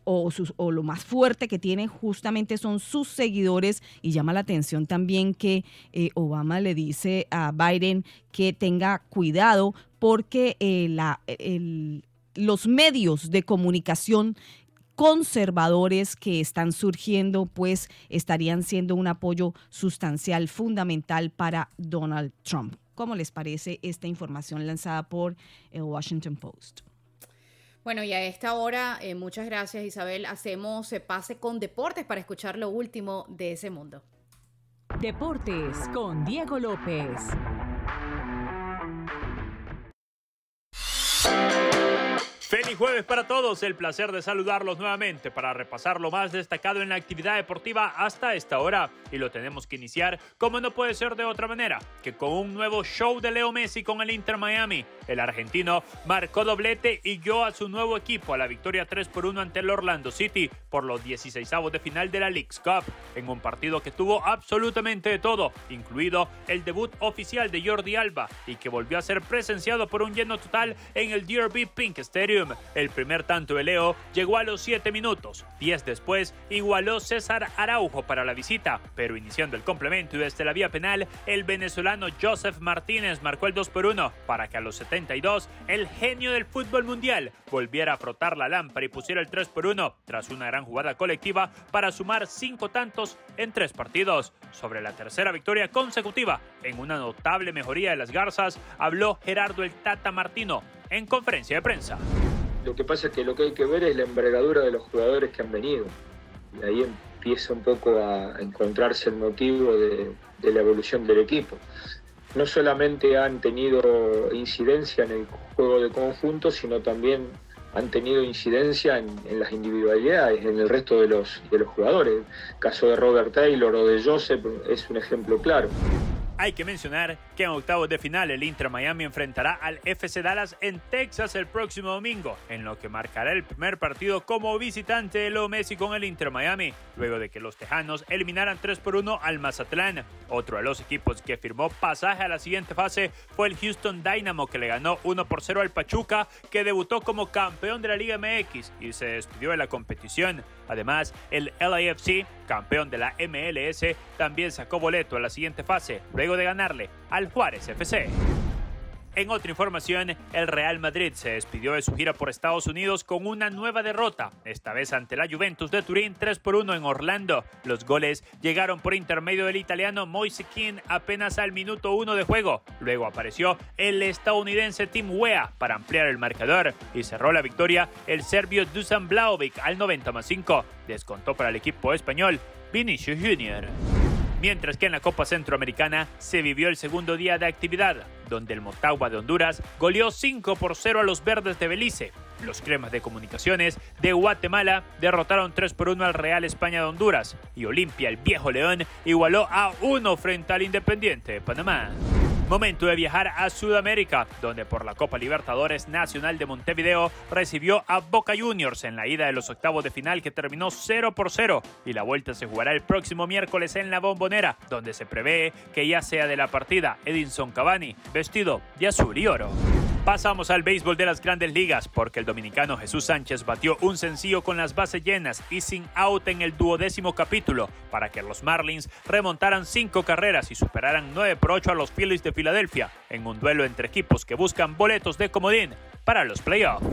o, sus, o lo más fuerte que tiene justamente son sus seguidores. Y llama la atención también que eh, Obama le dice a Biden que tenga cuidado porque la, los medios de comunicación conservadores que están surgiendo, pues estarían siendo un apoyo sustancial, fundamental para Donald Trump. ¿Cómo les parece esta información lanzada por el Washington Post?
Bueno, y a esta hora, eh, muchas gracias Isabel, hacemos se pase con deportes para escuchar lo último de ese mundo.
Deportes con Diego López.
Feliz jueves para todos, el placer de saludarlos nuevamente para repasar lo más destacado en la actividad deportiva hasta esta hora. Y lo tenemos que iniciar como no puede ser de otra manera, que con un nuevo show de Leo Messi con el Inter Miami. El argentino marcó doblete y guió a su nuevo equipo a la victoria 3 por 1 ante el Orlando City por los 16 de final de la League's Cup, en un partido que tuvo absolutamente de todo, incluido el debut oficial de Jordi Alba y que volvió a ser presenciado por un lleno total en el DRB Pink El primer tanto de Leo llegó a los 7 minutos. 10 después igualó César Araujo para la visita, pero iniciando el complemento y desde la vía penal, el venezolano Joseph Martínez marcó el 2 por 1 para que a los 72 el genio del fútbol mundial volviera a frotar la lámpara y pusiera el 3 por 1 tras una gran jugada colectiva para sumar 5 tantos en 3 partidos. Sobre la tercera victoria consecutiva, en una notable mejoría de las Garzas, habló Gerardo el Tata Martino en conferencia de prensa.
Lo que pasa es que lo que hay que ver es la envergadura de los jugadores que han venido. Y ahí empieza un poco a encontrarse el motivo de, la evolución del equipo. No solamente han tenido incidencia en el juego de conjunto, sino también han tenido incidencia en, las individualidades, en el resto de los, de los jugadores. El caso de Robert Taylor o de Joseph es un ejemplo claro.
Hay que mencionar que en octavos de final el Inter Miami enfrentará al FC Dallas en Texas el próximo domingo, en lo que marcará el primer partido como visitante de Leo Messi con el Inter Miami, luego de que los tejanos eliminaran 3 por 1 al Mazatlán. Otro de los equipos que firmó pasaje a la siguiente fase fue el Houston Dynamo, que le ganó 1 por 0 al Pachuca, que debutó como campeón de la Liga MX y se despidió de la competición. Además, el LAFC, campeón de la MLS, también sacó boleto a la siguiente fase, luego de ganarle al Juárez FC. En otra información, el Real Madrid se despidió de su gira por Estados Unidos con una nueva derrota, esta vez ante la Juventus de Turín 3 por 1 en Orlando. Los goles llegaron por intermedio del italiano Moise apenas al minuto 1 de juego. Luego apareció el estadounidense Tim Wea para ampliar el marcador y cerró la victoria el serbio Dusan Blaovic al 90 más 5. Descontó para el equipo español Vinicius Jr. Mientras que en la Copa Centroamericana se vivió el segundo día de actividad, donde el Motagua de Honduras goleó 5 por 0 a los Verdes de Belice. Los cremas de comunicaciones de Guatemala derrotaron 3 por 1 al Real España de Honduras y Olimpia, el viejo León, igualó a 1 frente al Independiente de Panamá. Momento de viajar a Sudamérica, donde por la Copa Libertadores Nacional de Montevideo recibió a Boca Juniors en la ida de los octavos de final que terminó 0 por 0 y la vuelta se jugará el próximo miércoles en la Bombonera, donde se prevé que ya sea de la partida Edinson Cavani, vestido de azul y oro. Pasamos al béisbol de las grandes ligas porque el dominicano Jesús Sánchez batió un sencillo con las bases llenas y sin out en el duodécimo capítulo para que los Marlins remontaran cinco carreras y superaran 9 por 8 a los Phillies de Filadelfia en un duelo entre equipos que buscan boletos de comodín para los playoffs.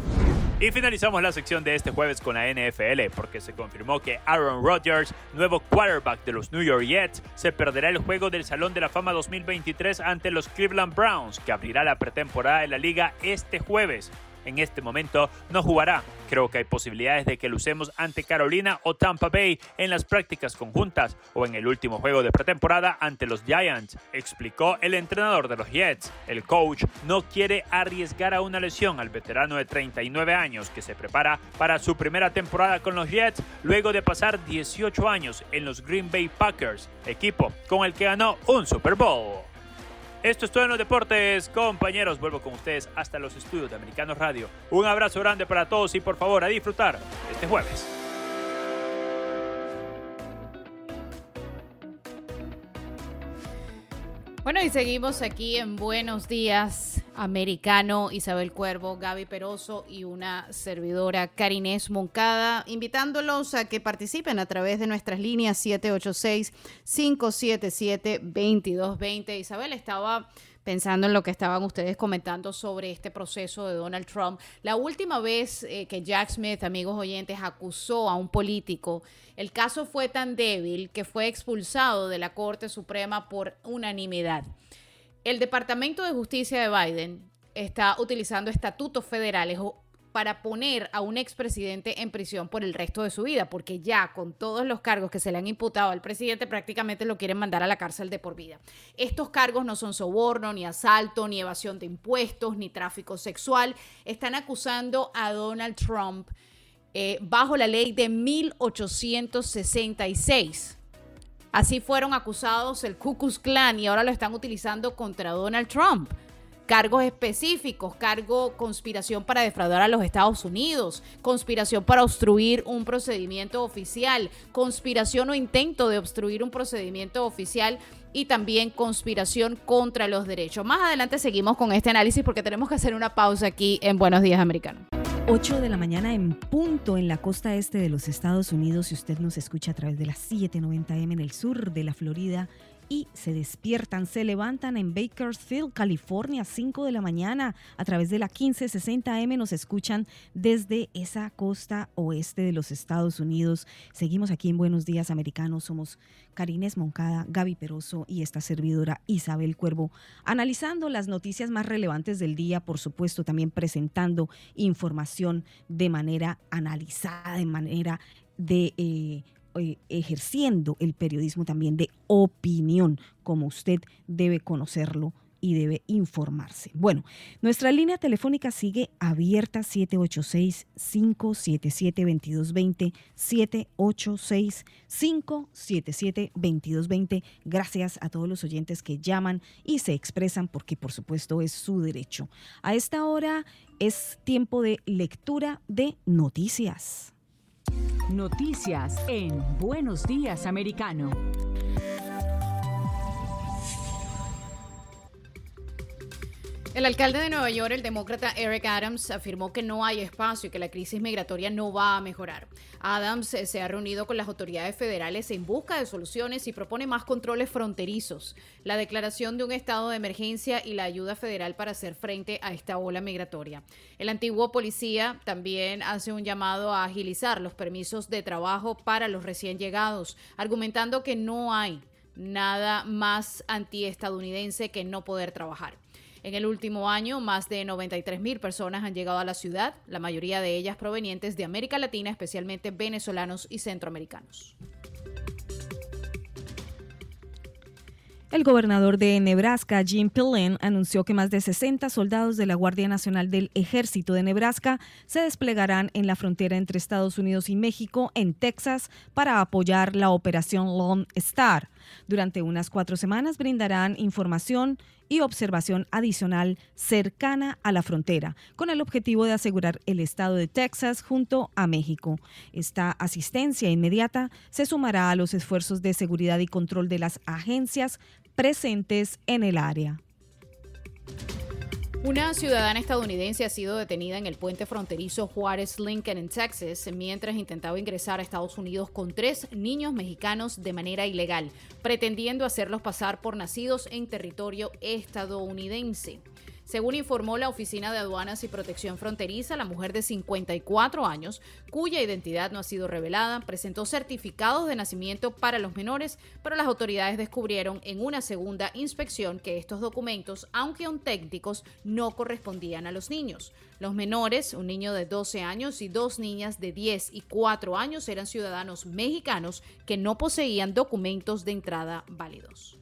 Y finalizamos la sección de este jueves con la NFL porque se confirmó que Aaron Rodgers, nuevo quarterback de los New York Jets, se perderá el juego del Salón de la Fama 2023 ante los Cleveland Browns, que abrirá la pretemporada de la liga este jueves en este momento no jugará. Creo que hay posibilidades de que lucemos ante Carolina o Tampa Bay en las prácticas conjuntas o en el último juego de pretemporada ante los Giants, explicó el entrenador de los Jets. El coach no quiere arriesgar a una lesión al veterano de 39 años que se prepara para su primera temporada con los Jets luego de pasar 18 años en los Green Bay Packers, equipo con el que ganó un Super Bowl. Esto es todo en los deportes, compañeros. Vuelvo con ustedes hasta los estudios de Americanos Radio. Un abrazo grande para todos y por favor a disfrutar este jueves.
Bueno, y seguimos aquí en Buenos Días Americano, Isabel Cuervo, Gaby Peroso y una servidora Karinés Moncada, invitándolos a que participen a través de nuestras líneas 786-577-2220. Isabel estaba pensando en lo que estaban ustedes comentando sobre este proceso de Donald Trump. La última vez eh, que Jack Smith, amigos oyentes, acusó a un político, el caso fue tan débil que fue expulsado de la Corte Suprema por unanimidad. El Departamento de Justicia de Biden está utilizando estatutos federales para poner a un expresidente en prisión por el resto de su vida, porque ya con todos los cargos que se le han imputado al presidente prácticamente lo quieren mandar a la cárcel de por vida. Estos cargos no son soborno, ni asalto, ni evasión de impuestos, ni tráfico sexual. Están acusando a Donald Trump eh, bajo la ley de 1866. Así fueron acusados el Ku Klux Klan y ahora lo están utilizando contra Donald Trump cargos específicos, cargo conspiración para defraudar a los Estados Unidos, conspiración para obstruir un procedimiento oficial, conspiración o intento de obstruir un procedimiento oficial y también conspiración contra los derechos. Más adelante seguimos con este análisis porque tenemos que hacer una pausa aquí en Buenos Días Americano.
8 de la mañana en punto en la costa este de los Estados Unidos. Si usted nos escucha a través de las 7:90M en el sur de la Florida y se despiertan, se levantan en Bakersfield, California, 5 de la mañana a través de la 1560M. Nos escuchan desde esa costa oeste de los Estados Unidos. Seguimos aquí en Buenos Días Americanos. Somos Karines Moncada, Gaby Peroso y esta servidora Isabel Cuervo, analizando las noticias más relevantes del día, por supuesto, también presentando información de manera analizada, de manera de eh, ejerciendo el periodismo también de opinión, como usted debe conocerlo y debe informarse. Bueno, nuestra línea telefónica sigue abierta 786-577-2220, 786-577-2220. Gracias a todos los oyentes que llaman y se expresan porque por supuesto es su derecho. A esta hora es tiempo de lectura de noticias.
Noticias en Buenos Días Americano.
El alcalde de Nueva York, el demócrata Eric Adams, afirmó que no hay espacio y que la crisis migratoria no va a mejorar. Adams eh, se ha reunido con las autoridades federales en busca de soluciones y propone más controles fronterizos, la declaración de un estado de emergencia y la ayuda federal para hacer frente a esta ola migratoria. El antiguo policía también hace un llamado a agilizar los permisos de trabajo para los recién llegados, argumentando que no hay nada más antiestadounidense que no poder trabajar. En el último año, más de 93 mil personas han llegado a la ciudad, la mayoría de ellas provenientes de América Latina, especialmente venezolanos y centroamericanos.
El gobernador de Nebraska, Jim Pillen, anunció que más de 60 soldados de la Guardia Nacional del Ejército de Nebraska se desplegarán en la frontera entre Estados Unidos y México, en Texas, para apoyar la operación Lone Star. Durante unas cuatro semanas brindarán información y observación adicional cercana a la frontera, con el objetivo de asegurar el estado de Texas junto a México. Esta asistencia inmediata se sumará a los esfuerzos de seguridad y control de las agencias presentes en el área.
Una ciudadana estadounidense ha sido detenida en el puente fronterizo Juárez Lincoln en Texas mientras intentaba ingresar a Estados Unidos con tres niños mexicanos de manera ilegal, pretendiendo hacerlos pasar por nacidos en territorio estadounidense. Según informó la Oficina de Aduanas y Protección Fronteriza, la mujer de 54 años, cuya identidad no ha sido revelada, presentó certificados de nacimiento para los menores, pero las autoridades descubrieron en una segunda inspección que estos documentos, aunque auténticos, no correspondían a los niños. Los menores, un niño de 12 años y dos niñas de 10 y 4 años, eran ciudadanos mexicanos que no poseían documentos de entrada válidos.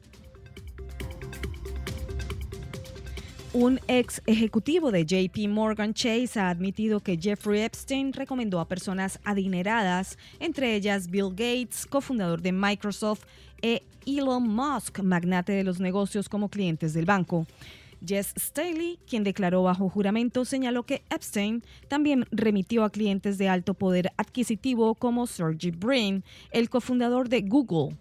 Un ex ejecutivo de JP Morgan Chase ha admitido que Jeffrey Epstein recomendó a personas adineradas, entre ellas Bill Gates, cofundador de Microsoft, e Elon Musk, magnate de los negocios, como clientes del banco. Jess Staley, quien declaró bajo juramento, señaló que Epstein también remitió a clientes de alto poder adquisitivo como Sergey Brin, el cofundador de Google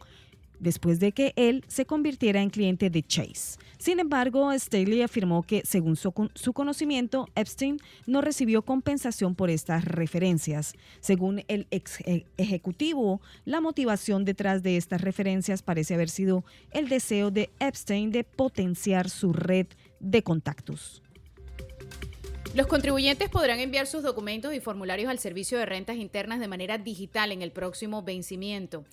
después de que él se convirtiera en cliente de Chase. Sin embargo, Staley afirmó que, según su, conocimiento, Epstein no recibió compensación por estas referencias. Según el ex e, ejecutivo, la motivación detrás de estas referencias parece haber sido el deseo de Epstein de potenciar su red de contactos.
Los contribuyentes podrán enviar sus documentos y formularios al Servicio de Rentas Internas de manera digital en el próximo vencimiento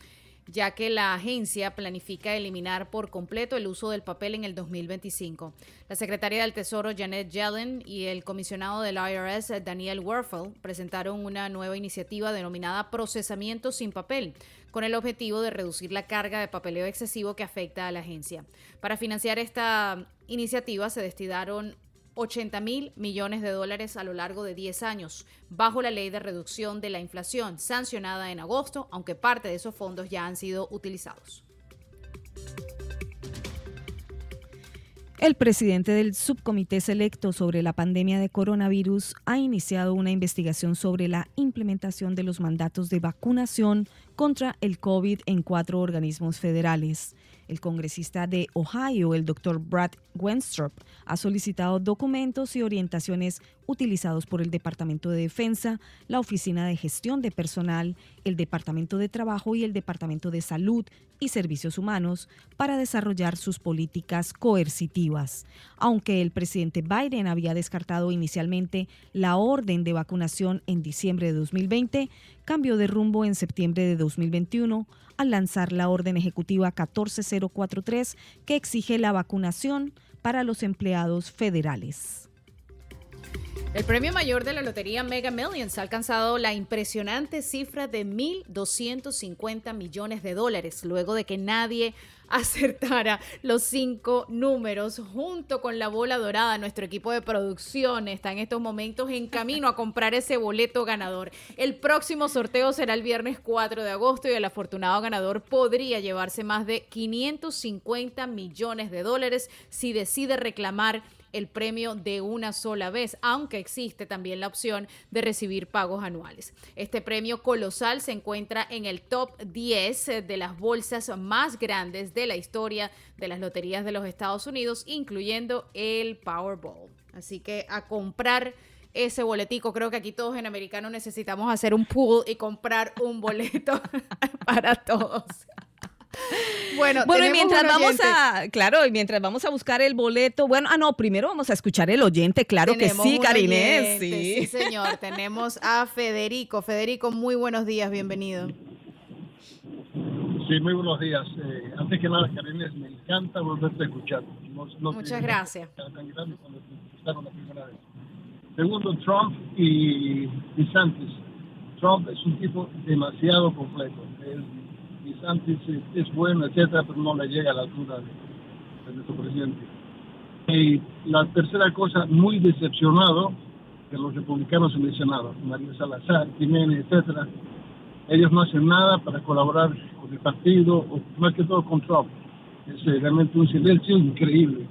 ya que la agencia planifica eliminar por completo el uso del papel en el 2025. La secretaria del Tesoro Janet Yellen y el comisionado del IRS Daniel Werfel presentaron una nueva iniciativa denominada Procesamiento sin papel, con el objetivo de reducir la carga de papeleo excesivo que afecta a la agencia. Para financiar esta iniciativa se destinaron 80 mil millones de dólares a lo largo de 10 años, bajo la ley de reducción de la inflación sancionada en agosto, aunque parte de esos fondos ya han sido utilizados.
El presidente del subcomité selecto sobre la pandemia de coronavirus ha iniciado una investigación sobre la implementación de los mandatos de vacunación contra el COVID en cuatro organismos federales. El congresista de Ohio, el doctor Brad Wenstrup, ha solicitado documentos y orientaciones utilizados por el Departamento de Defensa, la Oficina de Gestión de Personal, el Departamento de Trabajo y el Departamento de Salud y Servicios Humanos para desarrollar sus políticas coercitivas. Aunque el presidente Biden había descartado inicialmente la orden de vacunación en diciembre de 2020, cambió de rumbo en septiembre de 2021 al lanzar la orden ejecutiva 14043 que exige la vacunación para los empleados federales.
El premio mayor de la lotería Mega Millions ha alcanzado la impresionante cifra de 1.250 millones de dólares, luego de que nadie acertara los cinco números junto con la bola dorada. Nuestro equipo de producción está en estos momentos en camino a comprar ese boleto ganador. El próximo sorteo será el viernes 4 de agosto y el afortunado ganador podría llevarse más de 550 millones de dólares si decide reclamar el premio de una sola vez, aunque existe también la opción de recibir pagos anuales. Este premio colosal se encuentra en el top 10 de las bolsas más grandes de la historia de las loterías de los Estados Unidos, incluyendo el Powerball. Así que a comprar ese boletico. Creo que aquí todos en americano necesitamos hacer un pool y comprar un boleto para todos.
Bueno, bueno y mientras vamos a, claro, y mientras vamos a buscar el boleto, bueno, ah, no, primero vamos a escuchar el oyente, claro que sí, Karinés.
Sí. sí, señor, tenemos a Federico. Federico, muy buenos días, bienvenido.
Sí, muy buenos días. Eh, antes que nada, Karinés, me encanta volverte a escuchar.
Muchas gracias.
Segundo, Trump y DeSantis. Trump es un tipo demasiado completo. Es Santis es, bueno, etcétera, pero no le llega a la altura de, nuestro presidente. Y la tercera cosa, muy decepcionado que los republicanos en el Senado, María Salazar, Jiménez, etcétera, ellos no hacen nada para colaborar con el partido, o más que todo con Trump. Es eh, realmente un silencio increíble,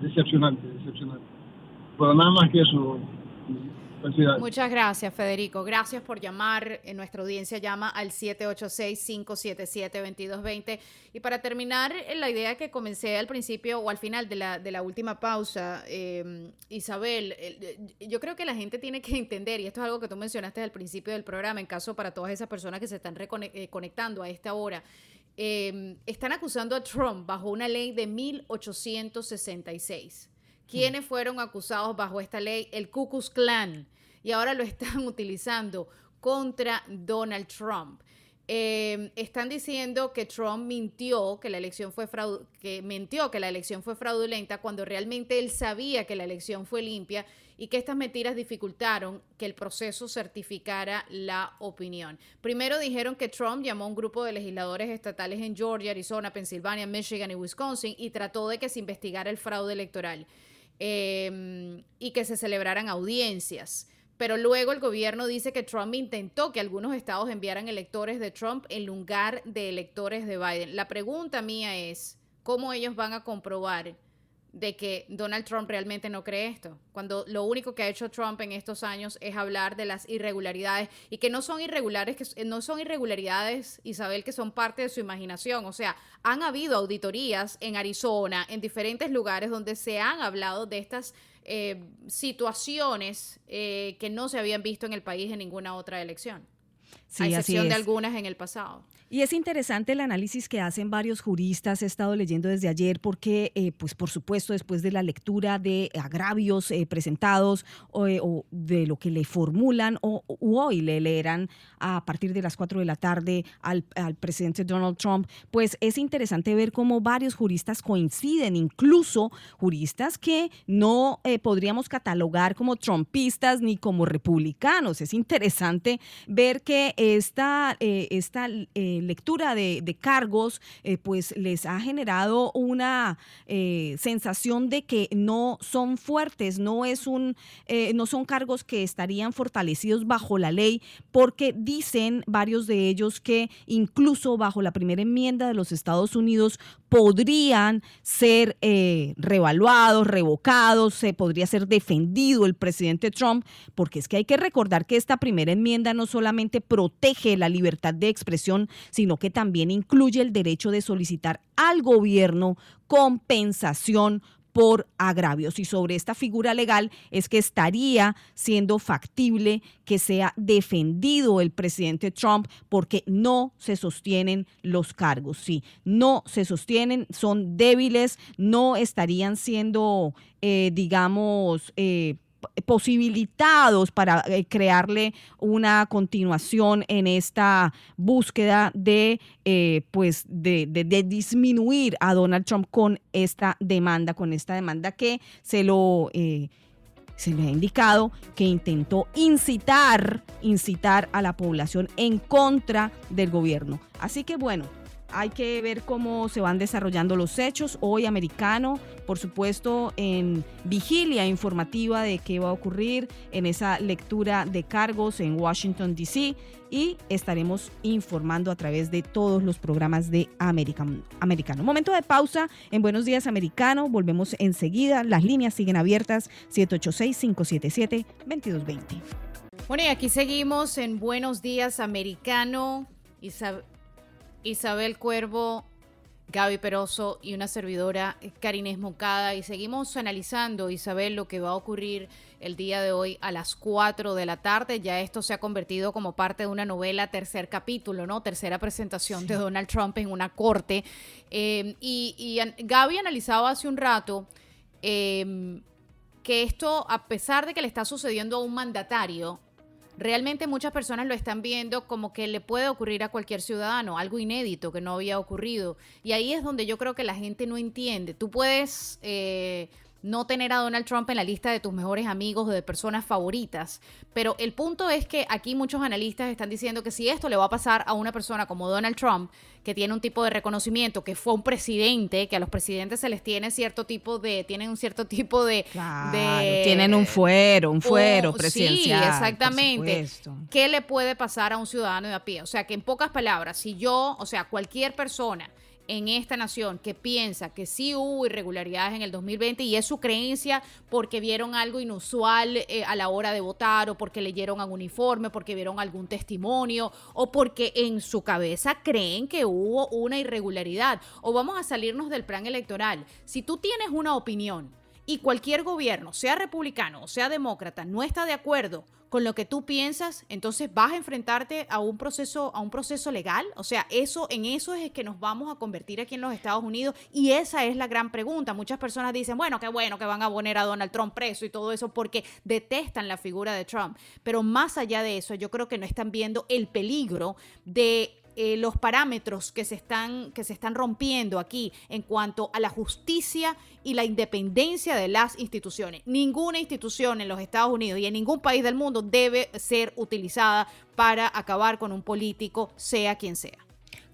decepcionante, decepcionante. Pero nada más que eso,
Muchas gracias, Federico. Gracias por llamar. Eh, nuestra audiencia llama al 786-577-2220. Y para terminar, eh, la idea que comencé al principio o al final de la, de la última pausa, em, Isabel, yo creo que la gente tiene que entender, y esto es algo que tú mencionaste al principio del programa, en caso para todas esas personas que se están eh, conectando a esta hora, em, están acusando a Trump bajo una ley de 1866 ¿Quiénes fueron acusados bajo esta ley? El Ku Klux Klan. Y ahora lo están utilizando contra Donald Trump. Em, están diciendo que Trump mintió, que la elección fue que mintió que la elección fue fraudulenta cuando realmente él sabía que la elección fue limpia y que estas mentiras dificultaron que el proceso certificara la opinión. Primero dijeron que Trump llamó a un grupo de legisladores estatales en Georgia, Arizona, Pensilvania, Michigan y Wisconsin y trató de que se investigara el fraude electoral. Em, y que se celebraran audiencias. Pero luego el gobierno dice que Trump intentó que algunos estados enviaran electores de Trump en lugar de electores de Biden. La pregunta mía es, ¿cómo ellos van a comprobar de que Donald Trump realmente no cree esto, cuando lo único que ha hecho Trump en estos años es hablar de las irregularidades y que no son irregulares, que no son irregularidades, Isabel, que son parte de su imaginación. O sea, han habido auditorías en Arizona, en diferentes lugares donde se han hablado de estas eh, situaciones eh, que no se habían visto en el país en ninguna otra elección. A excepción de algunas en el pasado.
Y es interesante el análisis que hacen varios juristas, he estado leyendo desde ayer, porque, eh, pues por supuesto, después de la lectura de agravios eh, presentados eh, o, de lo que le formulan o, hoy le leerán a partir de las 4 de la tarde al, al, presidente Donald Trump, pues es interesante ver cómo varios juristas coinciden, incluso juristas que no podríamos catalogar como trumpistas ni como republicanos. Es interesante ver que esta... esta lectura de, cargos, eh, pues les ha generado una eh, sensación de que no son fuertes, no es un, eh, no son cargos que estarían fortalecidos bajo la ley, porque dicen varios de ellos que incluso bajo la primera enmienda de los Estados Unidos podrían ser revaluados, revocados, se podría ser defendido el presidente Trump, porque es que hay que recordar que esta primera enmienda no solamente protege la libertad de expresión, sino que también incluye el derecho de solicitar al gobierno compensación por agravios. Y sobre esta figura legal es que estaría siendo factible que sea defendido el presidente Trump porque no se sostienen los cargos. Sí, no se sostienen, son débiles, no estarían siendo, eh, digamos, eh, posibilitados para eh, crearle una continuación en esta búsqueda de eh, pues de, disminuir a Donald Trump con esta demanda, con esta demanda que se lo eh, se le ha indicado que intentó incitar, incitar a la población en contra del gobierno. Así que bueno, hay que ver cómo se van desarrollando los hechos. Hoy americano, por supuesto, en vigilia informativa de qué va a ocurrir en esa lectura de cargos en Washington, D.C. Y estaremos informando a través de todos los programas de Americano. Momento de pausa en Buenos Días Americano. Volvemos enseguida. Las líneas siguen abiertas 786-577-2220.
Bueno, y aquí seguimos en Buenos Días Americano. Isabel Cuervo, Gaby Peroso y una servidora, Karines Mocada. Y seguimos analizando, Isabel, lo que va a ocurrir el día de hoy a las 4 de la tarde. Ya esto se ha convertido como parte de una novela, tercer capítulo, ¿no? Tercera presentación de Donald Trump en una corte. Eh, y, Gaby analizaba hace un rato eh, que esto, a pesar de que le está sucediendo a un mandatario, realmente muchas personas lo están viendo como que le puede ocurrir a cualquier ciudadano, algo inédito que no había ocurrido. Y ahí es donde yo creo que la gente no entiende. Tú puedes... Eh, no tener a Donald Trump en la lista de tus mejores amigos o de personas favoritas. Pero el punto es que aquí muchos analistas están diciendo que si esto le va a pasar a una persona como Donald Trump, que tiene un tipo de reconocimiento, que fue un presidente, que a los presidentes se les tiene cierto tipo de, tienen un cierto tipo de...
tienen un fuero, un fuero presidencial.
Sí, exactamente. ¿Qué le puede pasar a un ciudadano de a pie? O sea, que en pocas palabras, si yo, o sea, cualquier persona en esta nación que piensa que sí hubo irregularidades en el 2020 y es su creencia porque vieron algo inusual eh, a la hora de votar o porque leyeron algún uniforme, porque vieron algún testimonio o porque en su cabeza creen que hubo una irregularidad o vamos a salirnos del plan electoral. Si tú tienes una opinión y cualquier gobierno, sea republicano o sea demócrata, no está de acuerdo con lo que tú piensas, entonces vas a enfrentarte a un proceso, a un proceso legal. O sea, eso, en eso es que nos vamos a convertir aquí en los Estados Unidos. Y esa es la gran pregunta. Muchas personas dicen, bueno, qué bueno que van a poner a Donald Trump preso y todo eso porque detestan la figura de Trump. Pero más allá de eso, yo creo que no están viendo el peligro de eh, los parámetros que se, están, que se están rompiendo aquí en cuanto a la justicia y la independencia de las instituciones. Ninguna institución en los Estados Unidos y en ningún país del mundo debe ser utilizada para acabar con un político, sea quien sea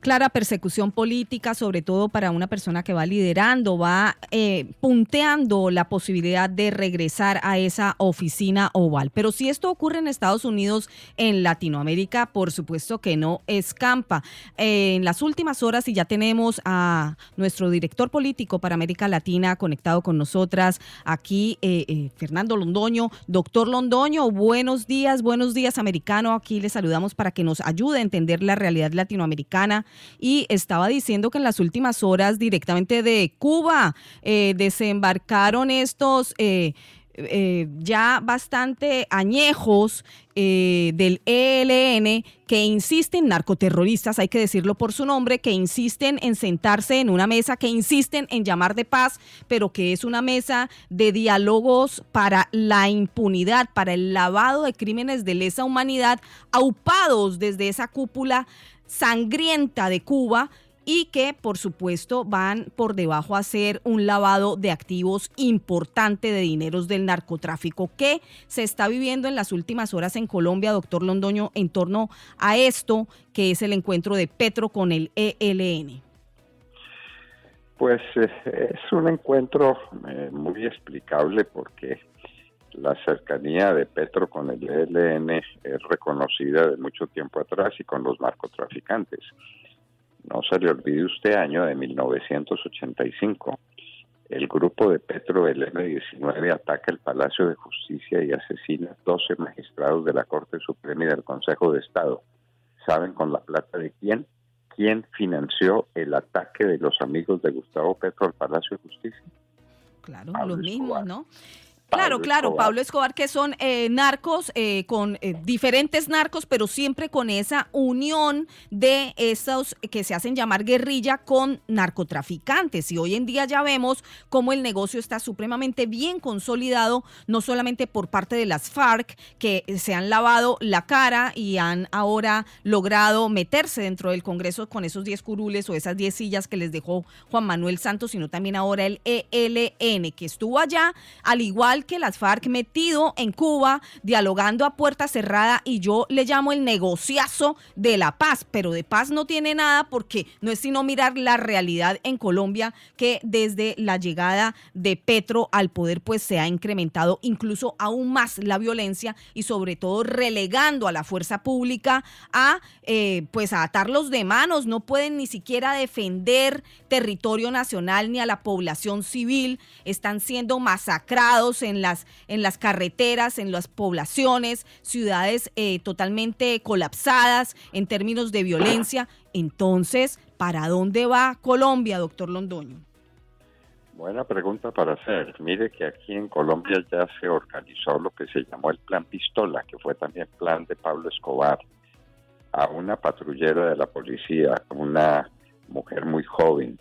clara persecución política, sobre todo para una persona que va liderando, va eh, punteando la posibilidad de regresar a esa oficina oval. Pero si esto ocurre en Estados Unidos, en Latinoamérica, por supuesto que no escampa. en las últimas horas, y ya tenemos a nuestro director político para América Latina conectado con nosotras aquí, eh, eh, Fernando Londoño. Doctor Londoño, buenos días, buenos días, americano. Aquí le saludamos para que nos ayude a entender la realidad latinoamericana y estaba diciendo que en las últimas horas directamente de Cuba eh, desembarcaron estos... Eh, eh, ya bastante añejos del ELN que insisten, narcoterroristas, hay que decirlo por su nombre, que insisten en sentarse en una mesa, que insisten en llamar de paz, pero que es una mesa de diálogos para la impunidad, para el lavado de crímenes de lesa humanidad, aupados desde esa cúpula sangrienta de Cuba y que por supuesto van por debajo a hacer un lavado de activos importante de dineros del narcotráfico que se está viviendo en las últimas horas en Colombia, doctor Londoño, en torno a esto que es el encuentro de Petro con el ELN.
Pues eh, es un encuentro eh, muy explicable porque la cercanía de Petro con el ELN es reconocida de mucho tiempo atrás y con los narcotraficantes. No se le olvide usted año de 1985. El grupo de Petro, el M-19, ataca el Palacio de Justicia y asesina a 12 magistrados de la Corte Suprema y del Consejo de Estado. ¿Saben con la plata de quién? ¿Quién financió el ataque de los amigos de Gustavo Petro al Palacio de Justicia?
Claro, los mismos, ¿no? Claro, claro, Pablo Escobar, que son eh, narcos, eh, con eh, diferentes narcos, pero siempre con esa unión de esos que se hacen llamar guerrilla con narcotraficantes. Y hoy en día ya vemos cómo el negocio está supremamente bien consolidado, no solamente por parte de las FARC, que se han lavado la cara y han ahora logrado meterse dentro del Congreso con esos 10 curules o esas 10 sillas que les dejó Juan Manuel Santos, sino también ahora el ELN, que estuvo allá, al igual que las FARC, metido en Cuba, dialogando a puerta cerrada y yo le llamo el negociazo de la paz, pero de paz no tiene nada porque no es sino mirar la realidad en Colombia que desde la llegada de Petro al poder pues se ha incrementado incluso aún más la violencia y sobre todo relegando a la fuerza pública a eh, pues a atarlos de manos, no pueden ni siquiera defender territorio nacional ni a la población civil, están siendo masacrados en las, en las carreteras, en las poblaciones, ciudades eh, totalmente colapsadas en términos de violencia. Entonces, ¿para dónde va Colombia, doctor Londoño?
Buena pregunta para hacer. Mire que aquí en Colombia ya se organizó lo que se llamó el Plan Pistola, que fue también plan de Pablo Escobar, a una patrullera de la policía, una mujer muy joven,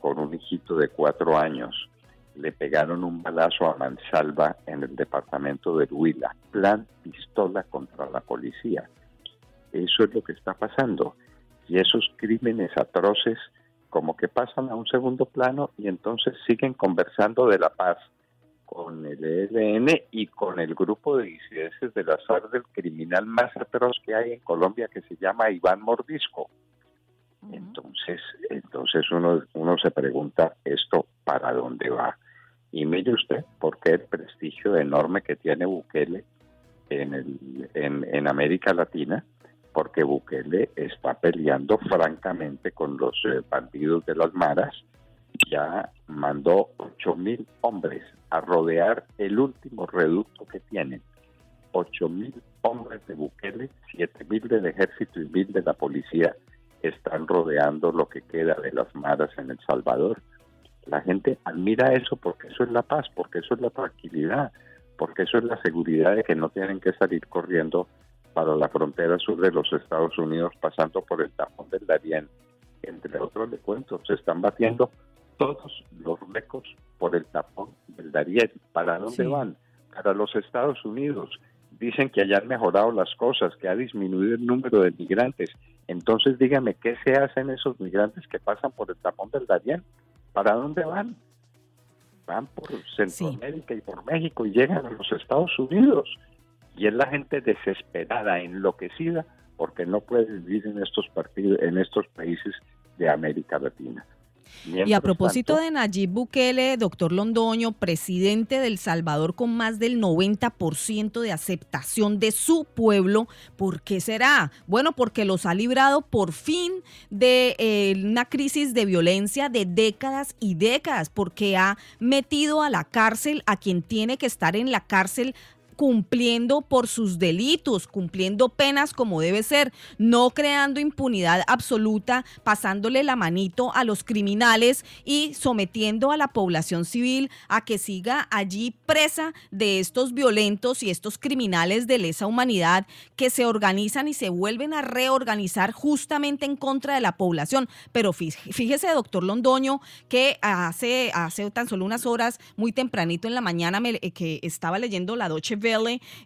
con un hijito de cuatro años. Le pegaron un balazo a mansalva en el departamento de Huila. Plan pistola contra la policía. Eso es lo que está pasando. Y esos crímenes atroces como que pasan a un segundo plano y entonces siguen conversando de la paz con el ELN y con el grupo de disidencias del azar del criminal más atroz que hay en Colombia que se llama Iván Mordisco. Entonces, entonces uno, uno se pregunta esto para dónde va. Y mire usted, ¿por qué el prestigio enorme que tiene Bukele en, el, en, América Latina? Porque Bukele está peleando francamente con los eh, bandidos de las maras. Ya mandó ocho mil hombres a rodear el último reducto que tienen. Ocho mil hombres de Bukele, siete mil del ejército y mil de la policía están rodeando lo que queda de las maras en El Salvador. La gente admira eso porque eso es la paz, porque eso es la tranquilidad, porque eso es la seguridad de que no tienen que salir corriendo para la frontera sur de los Estados Unidos pasando por el tapón del Darién. Entre otros le cuento, se están batiendo todos los récords por el tapón del Darién. ¿Para dónde van? Para los Estados Unidos. Dicen que hayan mejorado las cosas, que ha disminuido el número de migrantes. Entonces dígame, ¿qué se hacen esos migrantes que pasan por el tapón del Darién? ¿Para dónde van? Van por Centroamérica y por México y llegan a los Estados Unidos. Y es la gente desesperada, enloquecida, porque no puede vivir en estos partidos, en estos países de América Latina
y a propósito de Nayib Bukele, doctor Londoño, presidente del Salvador con más del 90% de aceptación de su pueblo, ¿por qué será? Bueno, porque los ha librado por fin de eh, una crisis de violencia de décadas y décadas, porque ha metido a la cárcel a quien tiene que estar en la cárcel cumpliendo por sus delitos, cumpliendo penas como debe ser, no creando impunidad absoluta, pasándole la manito a los criminales y sometiendo a la población civil a que siga allí presa de estos violentos y estos criminales de lesa humanidad que se organizan y se vuelven a reorganizar justamente en contra de la población. Pero fíjese, doctor Londoño, que hace, hace tan solo unas horas, muy tempranito en la mañana, eh, que estaba leyendo la Doche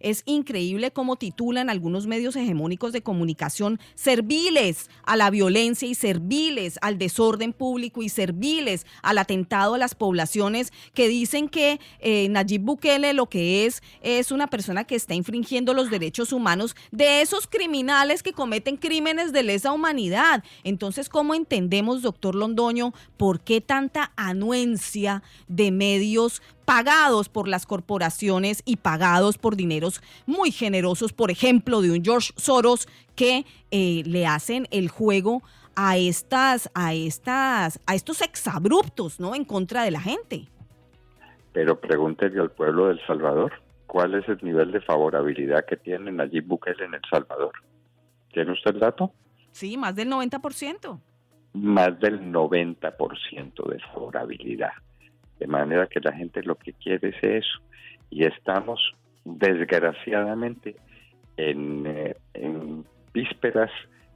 es increíble cómo titulan algunos medios hegemónicos de comunicación serviles a la violencia y serviles al desorden público y serviles al atentado a las poblaciones que dicen que eh, Nayib Bukele lo que es es una persona que está infringiendo los derechos humanos de esos criminales que cometen crímenes de lesa humanidad. Entonces, ¿cómo entendemos, doctor Londoño, por qué tanta anuencia de medios pagados por las corporaciones y pagados por dineros muy generosos, por ejemplo, de un George Soros que eh, le hacen el juego a estas, a estas, a estos exabruptos, ¿no? En contra de la gente.
Pero pregúntele al pueblo del Salvador, ¿cuál es el nivel de favorabilidad que tienen allí Bukele en El Salvador? ¿Tiene usted el dato?
Sí, más del 90%.
Más del 90% de favorabilidad. De manera que la gente lo que quiere es eso. Y estamos, desgraciadamente, en, eh, en vísperas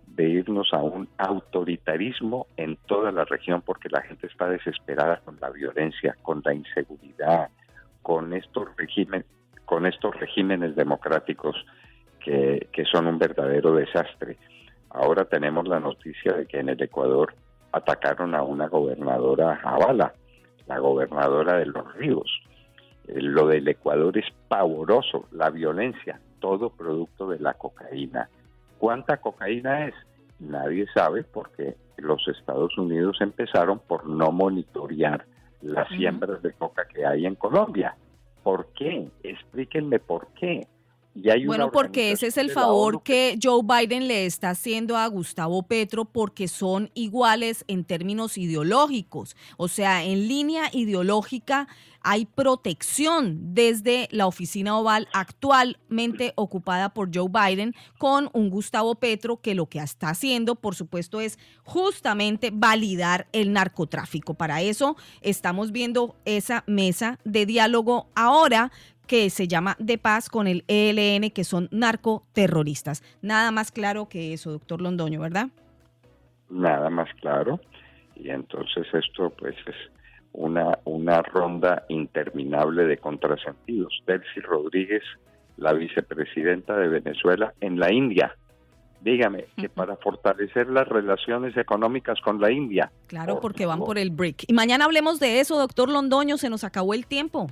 de irnos a un autoritarismo en toda la región porque la gente está desesperada con la violencia, con la inseguridad, con estos regímenes, con estos regímenes democráticos que, que son un verdadero desastre. Ahora tenemos la noticia de que en el Ecuador atacaron a una gobernadora Javala la gobernadora de los ríos. Eh, lo del Ecuador es pavoroso, la violencia, todo producto de la cocaína. ¿Cuánta cocaína es? Nadie sabe porque los Estados Unidos empezaron por no monitorear las siembras de coca que hay en Colombia. ¿Por qué? Explíquenme por qué
bueno, porque ese es el favor que Joe Biden le está haciendo a Gustavo Petro porque son iguales en términos ideológicos. O sea, en línea ideológica hay protección desde la oficina oval actualmente ocupada por Joe Biden con un Gustavo Petro que lo que está haciendo, por supuesto, es justamente validar el narcotráfico. Para eso estamos viendo esa mesa de diálogo ahora que se llama de paz con el ELN, que son narcoterroristas. Nada más claro que eso, doctor Londoño, ¿verdad?
Nada más claro. Y entonces esto pues es una, una ronda interminable de contrasentidos. Delcy Rodríguez, la vicepresidenta de Venezuela en la India. Dígame, que para fortalecer las relaciones económicas con la India.
Claro, porque van por el BRIC. Y mañana hablemos de eso, doctor Londoño, se nos acabó el tiempo.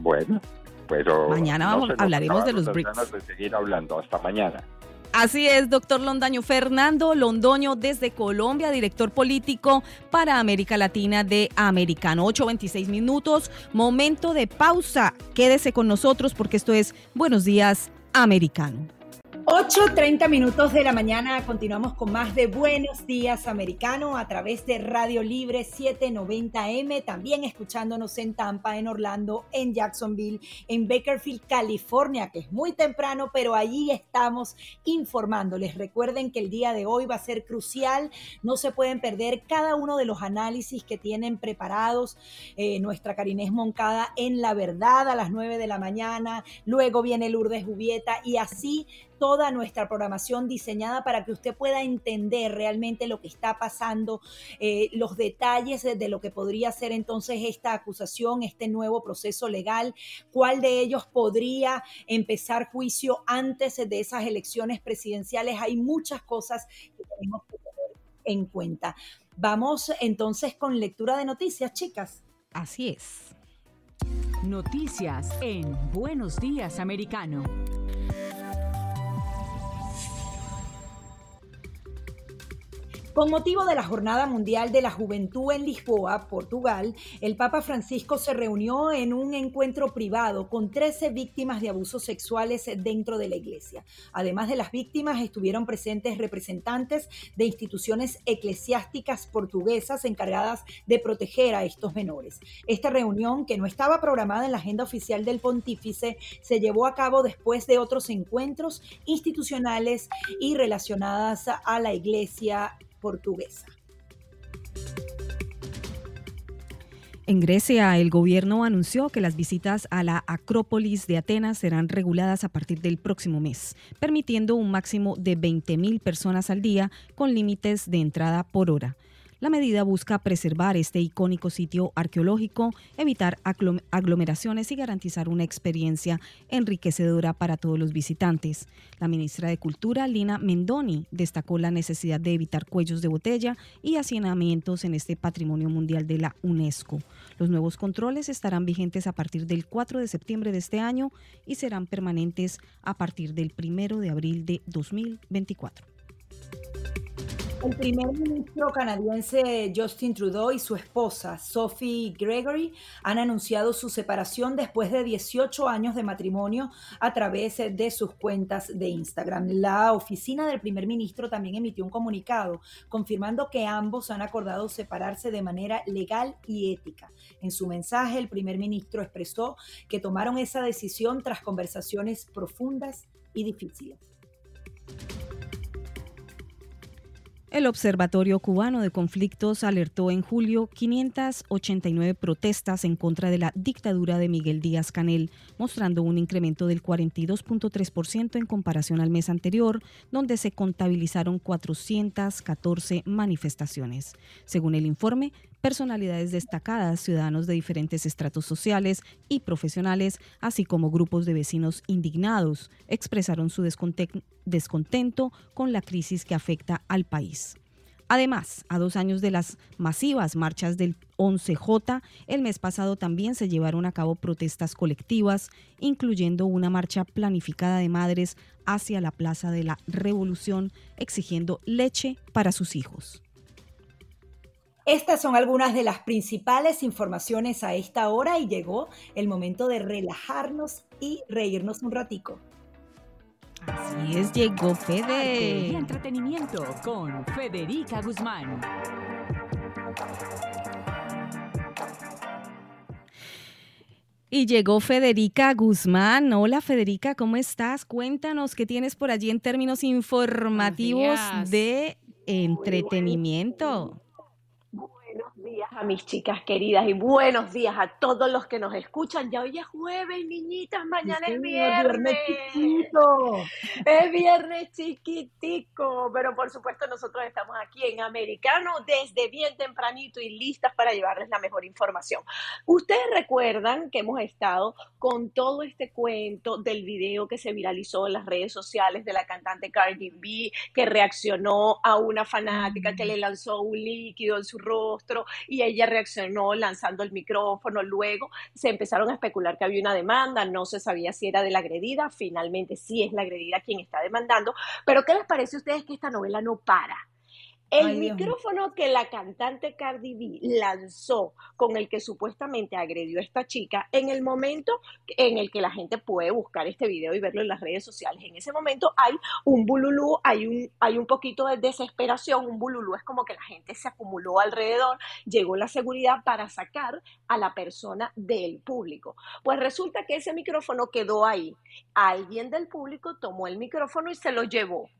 Bueno, pero...
Mañana vamos, hablaremos de los BRICS.
de seguir hablando. Hasta mañana.
Así es, doctor Londaño. Fernando Londoño desde Colombia, director político para América Latina de Americano. 8.26 minutos, momento de pausa. Quédese con nosotros porque esto es Buenos Días Americano.
8.30 minutos de la mañana, continuamos con más de Buenos Días Americano a través de Radio Libre 790M, también escuchándonos en Tampa, en Orlando, en Jacksonville, en Bakerfield, California, que es muy temprano, pero allí estamos informándoles. Recuerden que el día de hoy va a ser crucial, no se pueden perder cada uno de los análisis que tienen preparados eh, nuestra Carinés Moncada en La Verdad a las 9 de la mañana, luego viene Lourdes Jubieta y así toda nuestra programación diseñada para que usted pueda entender realmente lo que está pasando, eh, los detalles de lo que podría ser entonces esta acusación, este nuevo proceso legal, cuál de ellos podría empezar juicio antes de esas elecciones presidenciales. Hay muchas cosas que tenemos que tener en cuenta. Vamos entonces con lectura de noticias, chicas.
Así es.
Noticias en Buenos Días Americano.
Con motivo de la Jornada Mundial de la Juventud en Lisboa, Portugal, el Papa Francisco se reunió en un encuentro privado con 13 víctimas de abusos sexuales dentro de la iglesia. Además de las víctimas, estuvieron presentes representantes de instituciones eclesiásticas portuguesas encargadas de proteger a estos menores. Esta reunión, que no estaba programada en la agenda oficial del pontífice, se llevó a cabo después de otros encuentros institucionales y relacionadas a la iglesia portuguesa.
En Grecia, el gobierno anunció que las visitas a la Acrópolis de Atenas serán reguladas a partir del próximo mes, permitiendo un máximo de 20.000 personas al día con límites de entrada por hora. La medida busca preservar este icónico sitio arqueológico, evitar aglomeraciones y garantizar una experiencia enriquecedora para todos los visitantes. La ministra de Cultura, Lina Mendoni, destacó la necesidad de evitar cuellos de botella y hacinamientos en este patrimonio mundial de la UNESCO. Los nuevos controles estarán vigentes a partir del 4 de septiembre de este año y serán permanentes a partir del 1 de abril de 2024.
El primer ministro canadiense Justin Trudeau y su esposa Sophie Gregory han anunciado su separación después de 18 años de matrimonio a través de sus cuentas de Instagram. La oficina del primer ministro también emitió un comunicado confirmando que ambos han acordado separarse de manera legal y ética. En su mensaje, el primer ministro expresó que tomaron esa decisión tras conversaciones profundas y difíciles.
El Observatorio Cubano de Conflictos alertó en julio 589 protestas en contra de la dictadura de Miguel Díaz Canel, mostrando un incremento del 42.3% en comparación al mes anterior, donde se contabilizaron 414 manifestaciones. Según el informe, personalidades destacadas, ciudadanos de diferentes estratos sociales y profesionales, así como grupos de vecinos indignados, expresaron su descontento con la crisis que afecta al país. Además, a dos años de las masivas marchas del 11J, el mes pasado también se llevaron a cabo protestas colectivas, incluyendo una marcha planificada de madres hacia la Plaza de la Revolución exigiendo leche para sus hijos.
Estas son algunas de las principales informaciones a esta hora y llegó el momento de relajarnos y reírnos un ratico.
Así es, llegó Fede.
Y entretenimiento con Federica Guzmán.
Y llegó Federica Guzmán. Hola Federica, ¿cómo estás? Cuéntanos qué tienes por allí en términos informativos de entretenimiento
días a mis chicas queridas y buenos días a todos los que nos escuchan. Ya hoy es jueves, niñitas, mañana es viernes. Es viernes chiquitico, pero por supuesto nosotros estamos aquí en Americano desde bien tempranito y listas para llevarles la mejor información. Ustedes recuerdan que hemos estado con todo este cuento del video que se viralizó en las redes sociales de la cantante Cardi B, que reaccionó a una fanática que le lanzó un líquido en su rostro y ella reaccionó lanzando el micrófono. Luego se empezaron a especular que había una demanda, no se sabía si era de la agredida, finalmente sí es la agredida quien está demandando. Pero ¿qué les parece a ustedes que esta novela no para? El micrófono que la cantante Cardi B lanzó con el que supuestamente agredió a esta chica en el momento en el que la gente puede buscar este video y verlo en las redes sociales. En ese momento hay un bululú, hay un, hay un poquito de desesperación. Un bululú es como que la gente se acumuló alrededor, llegó la seguridad para sacar a la persona del público. Pues resulta que ese micrófono quedó ahí. Alguien del público tomó el micrófono y se lo llevó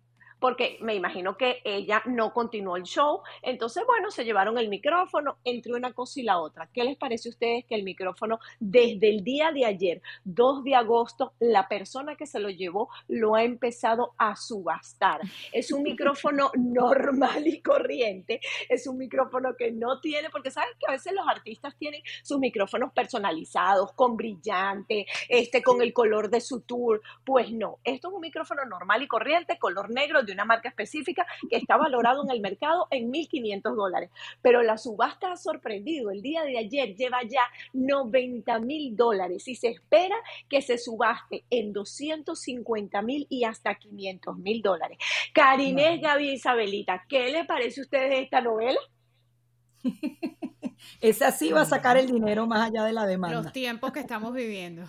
porque me imagino que ella no continuó el show. Entonces, bueno, se llevaron el micrófono entre una cosa y la otra. ¿Qué les parece a ustedes que el micrófono desde el día de ayer, 2 de agosto, la persona que se lo llevó lo ha empezado a subastar? Es un micrófono normal y corriente, es un micrófono que no tiene, porque saben que a veces los artistas tienen sus micrófonos personalizados, con brillante, este, con el color de su tour. Pues no, esto es un micrófono normal y corriente, color negro, una marca específica que está valorado en el mercado en 1.500 dólares. Pero la subasta ha sorprendido. El día de ayer lleva ya 90 mil dólares y se espera que se subaste en 250 mil y hasta 500 mil dólares. Karinés, Gaby Isabelita, ¿qué le parece a ustedes esta novela?
Esa sí va a sacar el dinero más allá de la demanda.
Los tiempos que estamos viviendo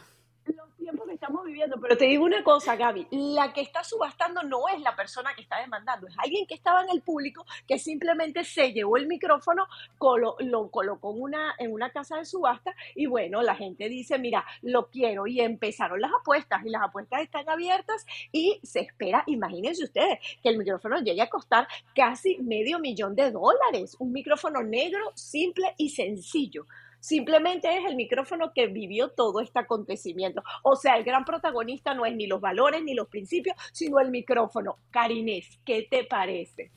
que estamos viviendo. Pero te digo una cosa, Gaby, la que está subastando no es la persona que está demandando, es alguien que estaba en el público que simplemente se llevó el micrófono, lo colocó una, en una casa de subasta y bueno, la gente dice, mira, lo quiero y empezaron las apuestas y las apuestas están abiertas y se espera, imagínense ustedes, que el micrófono llegue a costar casi medio millón de dólares, un micrófono negro, simple y sencillo. Simplemente es el micrófono que vivió todo este acontecimiento. O sea, el gran protagonista no es ni los valores ni los principios, sino el micrófono. Karinés, ¿qué te parece?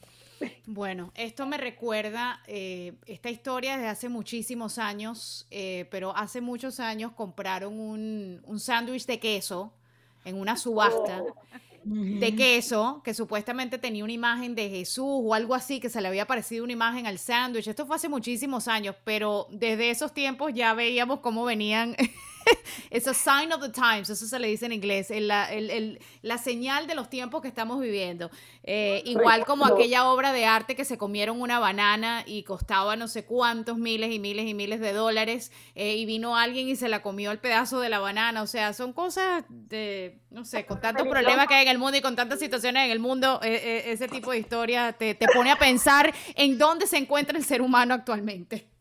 Bueno, esto me recuerda eh, esta historia desde hace muchísimos años, eh, pero hace muchos años compraron un, un sándwich de queso en una subasta. Oh de queso, que supuestamente tenía una imagen de Jesús o algo así, que se le había parecido una imagen al sándwich. Esto fue hace muchísimos años, pero desde esos tiempos ya veíamos cómo venían es a sign of the times, eso se le dice en inglés, la, la señal de los tiempos que estamos viviendo. Eh, igual como aquella obra de arte que se comieron una banana y costaba no sé cuántos miles y miles y miles de dólares eh, y vino alguien y se la comió el pedazo de la banana. O sea, son cosas de, no sé, con tantos problemas que hay en el mundo y con tantas situaciones en el mundo, eh, ese tipo de historia te, te pone a pensar en dónde se encuentra el ser humano actualmente.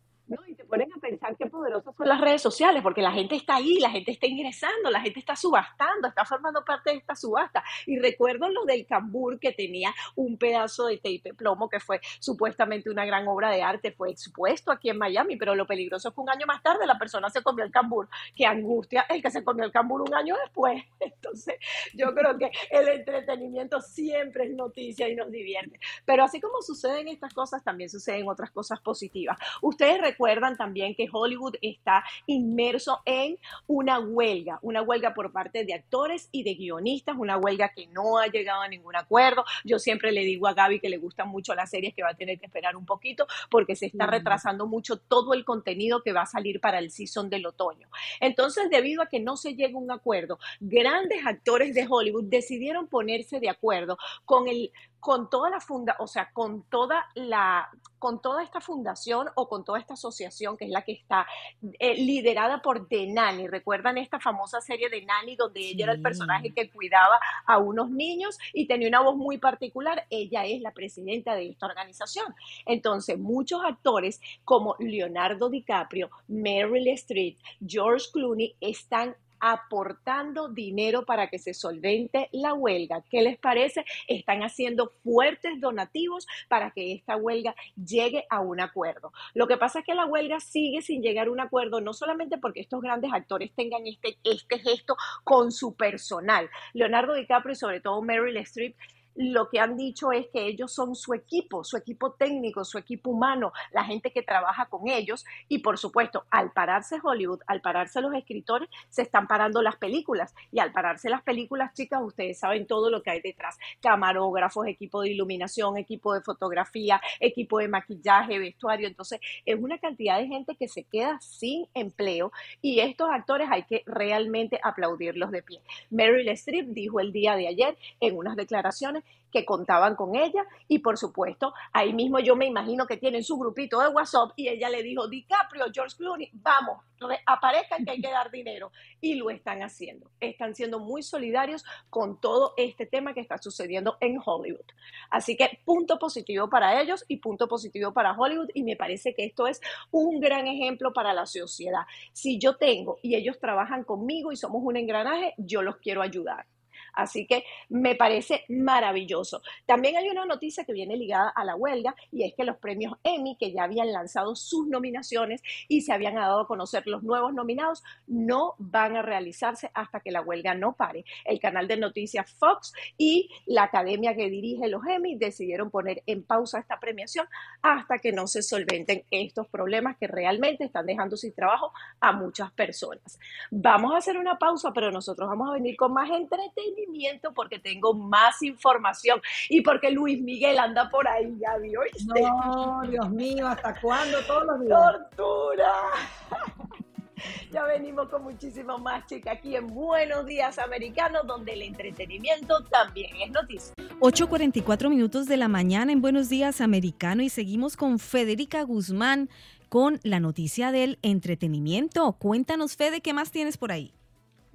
Ponen a pensar qué poderosas son las redes sociales, porque la gente está ahí, la gente está ingresando, la gente está subastando, está formando parte de esta subasta. Y recuerdo lo del cambur que tenía un pedazo de tape plomo que fue supuestamente una gran obra de arte, fue expuesto aquí en Miami, pero lo peligroso es que un año más tarde la persona se comió el cambur. Qué angustia el que se comió el cambur un año después. Entonces, yo creo que el entretenimiento siempre es noticia y nos divierte. Pero así como suceden estas cosas, también suceden otras cosas positivas. Ustedes recuerdan también que Hollywood está inmerso en una huelga, una huelga por parte de actores y de guionistas, una huelga que no ha llegado a ningún acuerdo. Yo siempre le digo a Gaby que le gustan mucho las series que va a tener que esperar un poquito porque se está retrasando mucho todo el contenido que va a salir para el season del otoño. Entonces, debido a que no se llega a un acuerdo, grandes actores de Hollywood decidieron ponerse de acuerdo con el con toda la funda, o sea, con toda la, con toda esta fundación o con toda esta asociación que es la que está eh, liderada por Denani. ¿Recuerdan esta famosa serie de Nani donde ella era el personaje que cuidaba a unos niños y tenía una voz muy particular? Ella es la presidenta de esta organización. Entonces, muchos actores como Leonardo DiCaprio, Meryl Streep, George Clooney están aportando dinero para que se solvente la huelga. ¿Qué les parece? Están haciendo fuertes donativos para que esta huelga llegue a un acuerdo. Lo que pasa es que la huelga sigue sin llegar a un acuerdo, no solamente porque estos grandes actores tengan este, este gesto con su personal. Leonardo DiCaprio y sobre todo Meryl Streep lo que han dicho es que ellos son su equipo, su equipo técnico, su equipo humano, la gente que trabaja con ellos. Y por supuesto, al pararse Hollywood, al pararse los escritores, se están parando las películas. Y al pararse las películas, chicas, ustedes saben todo lo que hay detrás. Camarógrafos, equipo de iluminación, equipo de fotografía, equipo de maquillaje, vestuario. Entonces, es una cantidad de gente que se queda sin empleo y estos actores hay que realmente aplaudirlos de pie. Meryl Streep dijo el día de ayer en unas declaraciones que contaban con ella y por supuesto ahí mismo yo me imagino que tienen su grupito de WhatsApp y ella le dijo DiCaprio, George Clooney, vamos, aparezcan que hay que dar dinero y lo están haciendo. Están siendo muy solidarios con todo este tema que está sucediendo en Hollywood. Así que punto positivo para ellos y punto positivo para Hollywood y me parece que esto es un gran ejemplo para la sociedad. Si yo tengo y ellos trabajan conmigo y somos un engranaje, yo los quiero ayudar. Así que me parece maravilloso. También hay una noticia que viene ligada a la huelga y es que los premios Emmy, que ya habían lanzado sus nominaciones y se habían dado a conocer los nuevos nominados, no van a realizarse hasta que la huelga no pare. El canal de noticias Fox y la academia que dirige los Emmy decidieron poner en pausa esta premiación hasta que no se solventen estos problemas que realmente están dejando sin trabajo a muchas personas. Vamos a hacer una pausa, pero nosotros vamos a venir con más entretenimiento porque tengo más información y porque Luis Miguel anda por ahí, ya vi,
No, Dios mío, ¿hasta cuándo? Todos los días.
¡Tortura! Ya venimos con muchísimo más, chicas, aquí en Buenos Días Americanos, donde el entretenimiento también es noticia.
8.44 minutos de la mañana en Buenos Días Americano y seguimos con Federica Guzmán con la noticia del entretenimiento. Cuéntanos, Fede, ¿qué más tienes por ahí?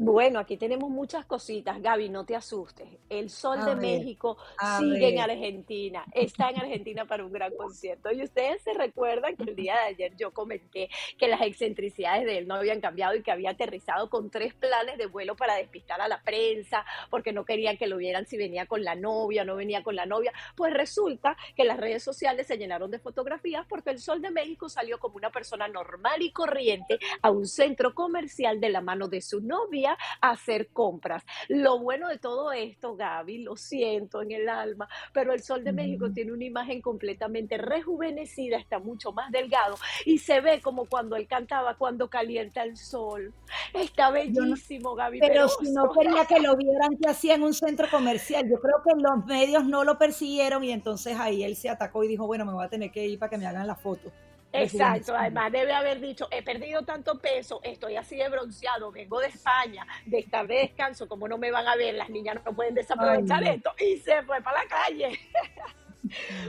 Bueno, aquí tenemos muchas cositas, Gaby, no te asustes. El Sol de México sigue en Argentina, está en Argentina para un gran concierto. Y ustedes se recuerdan que el día de ayer yo comenté que las excentricidades de él no habían cambiado y que había aterrizado con tres planes de vuelo para despistar a la prensa, porque no querían que lo vieran si venía con la novia o no venía con la novia. Pues resulta que las redes sociales se llenaron de fotografías porque el Sol de México salió como una persona normal y corriente a un centro comercial de la mano de su novia hacer compras. Lo bueno de todo esto, Gaby, lo siento en el alma, pero el Sol de México tiene una imagen completamente rejuvenecida, está mucho más delgado y se ve como cuando él cantaba cuando calienta el sol. Está bellísimo, Gaby.
Pero si no quería que lo vieran que hacía en un centro comercial, yo creo que los medios no lo persiguieron y entonces ahí él se atacó y dijo, bueno, me voy a tener que ir para que me hagan la foto.
Exacto, además debe haber dicho, he perdido tanto peso, estoy así de bronceado, vengo de España, de estar de descanso, como no me van a ver, las niñas no pueden desaprovechar esto, y se fue para la calle.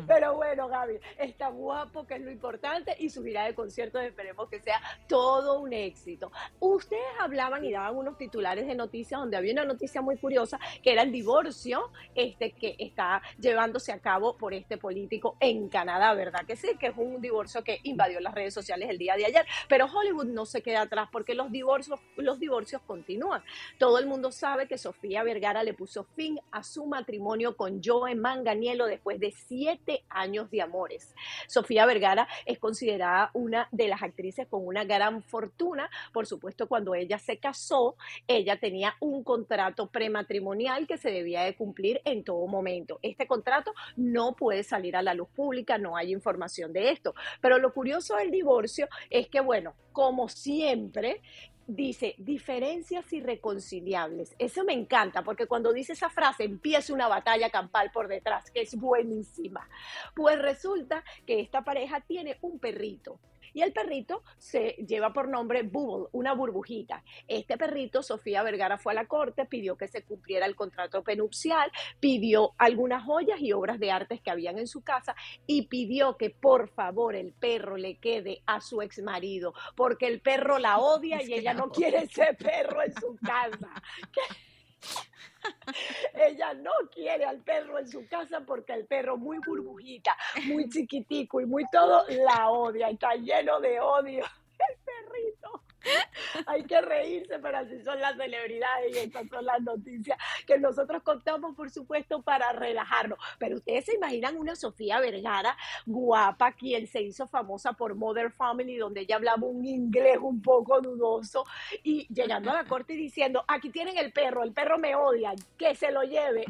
Pero bueno, Gaby, está guapo, que es lo importante, y su gira de conciertos esperemos que sea todo un éxito. Ustedes hablaban y daban unos titulares de noticias donde había una noticia muy curiosa, que era el divorcio este, que está llevándose a cabo por este político en Canadá, ¿verdad? Que sí, que es un divorcio que invadió las redes sociales el día de ayer. Pero Hollywood no se queda atrás porque los divorcios, los divorcios continúan. Todo el mundo sabe que Sofía Vergara le puso fin a su matrimonio con Joe Manganiello después de siete años de amores. Sofía Vergara es considerada una de las actrices con una gran fortuna. Por supuesto, cuando ella se casó, ella tenía un contrato prematrimonial que se debía de cumplir en todo momento. Este contrato no puede salir a la luz pública, no hay información de esto. Pero lo curioso del divorcio es que, bueno, como siempre, dice diferencias irreconciliables. Eso me encanta porque cuando dice esa frase empieza una batalla campal por detrás, que es buenísima. Pues resulta que esta pareja tiene un perrito y el perrito se lleva por nombre Bubble, una burbujita. Este perrito, Sofía Vergara fue a la corte, pidió que se cumpliera el contrato penupcial, pidió algunas joyas y obras de artes que habían en su casa y pidió que por favor el perro le quede a su ex marido, porque el perro la odia y ella no quiere ese perro en su casa. Ella no quiere al perro en su casa porque el perro muy burbujita, muy chiquitico y muy todo la odia, está lleno de odio. El perrito. Hay que reírse, pero así son las celebridades y estas son las noticias que nosotros contamos, por supuesto, para relajarnos. Pero ustedes se imaginan una Sofía Vergara guapa, quien se hizo famosa por Mother Family, donde ella hablaba un inglés un poco dudoso y llegando a la corte y diciendo, aquí tienen el perro, el perro me odia, que se lo lleve.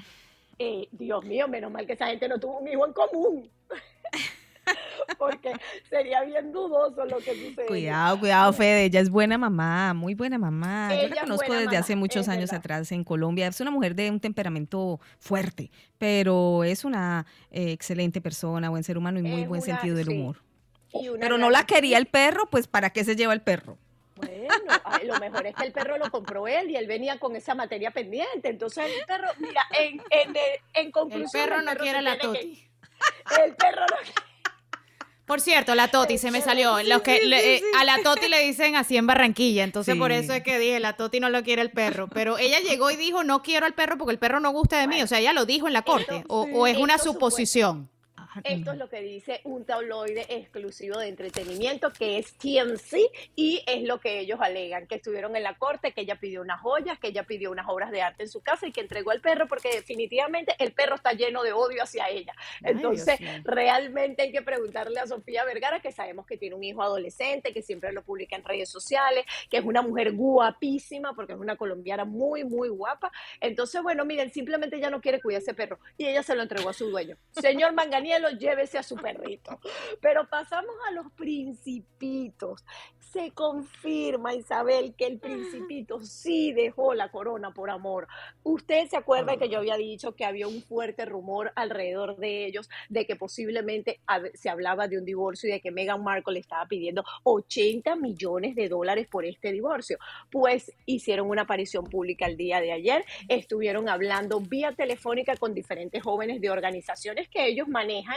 Eh, Dios mío, menos mal que esa gente no tuvo un hijo en común. porque sería bien dudoso lo que sucede.
Cuidado, cuidado, Fede, ella es buena mamá, muy buena mamá. Yo la conozco desde hace muchos años atrás en Colombia. Es una mujer de un temperamento fuerte, pero es una eh, excelente persona, buen ser humano y muy buen sentido del humor. Pero no la quería el perro, pues ¿para qué se lleva el perro?
Bueno, lo mejor es que el perro lo compró él y él venía con esa materia pendiente. Entonces el perro, mira, en, en, en conclusión...
El perro no quiere la toti.
el perro no quiere
por cierto, la Toti se me salió. Los que eh, a la Toti le dicen así en Barranquilla, entonces por eso es que dije, la Toti no lo quiere el perro. Pero ella llegó y dijo, no quiero al perro porque el perro no gusta de mí. O sea, ella lo dijo en la corte. o, es una suposición.
Esto es lo que dice un tabloide exclusivo de entretenimiento que es TMC y es lo que ellos alegan, que estuvieron en la corte, que ella pidió unas joyas, que ella pidió unas obras de arte en su casa y que entregó al perro porque definitivamente el perro está lleno de odio hacia ella. Entonces, realmente hay que preguntarle a Sofía Vergara, que sabemos que tiene un hijo adolescente, que siempre lo publica en redes sociales, que es una mujer guapísima porque es una colombiana muy, muy guapa. Entonces, bueno, miren, simplemente ella no quiere cuidar ese perro y ella se lo entregó a su dueño. Señor Manganiel, llévese a su perrito. Pero pasamos a los principitos. Se confirma, Isabel, que el principito sí dejó la corona por amor. Usted se acuerda que yo había dicho que había un fuerte rumor alrededor de ellos de que posiblemente se hablaba de un divorcio y de que Meghan Markle le estaba pidiendo 80 millones de dólares por este divorcio. Pues hicieron una aparición pública el día de ayer, estuvieron hablando vía telefónica con diferentes jóvenes de organizaciones que ellos manejan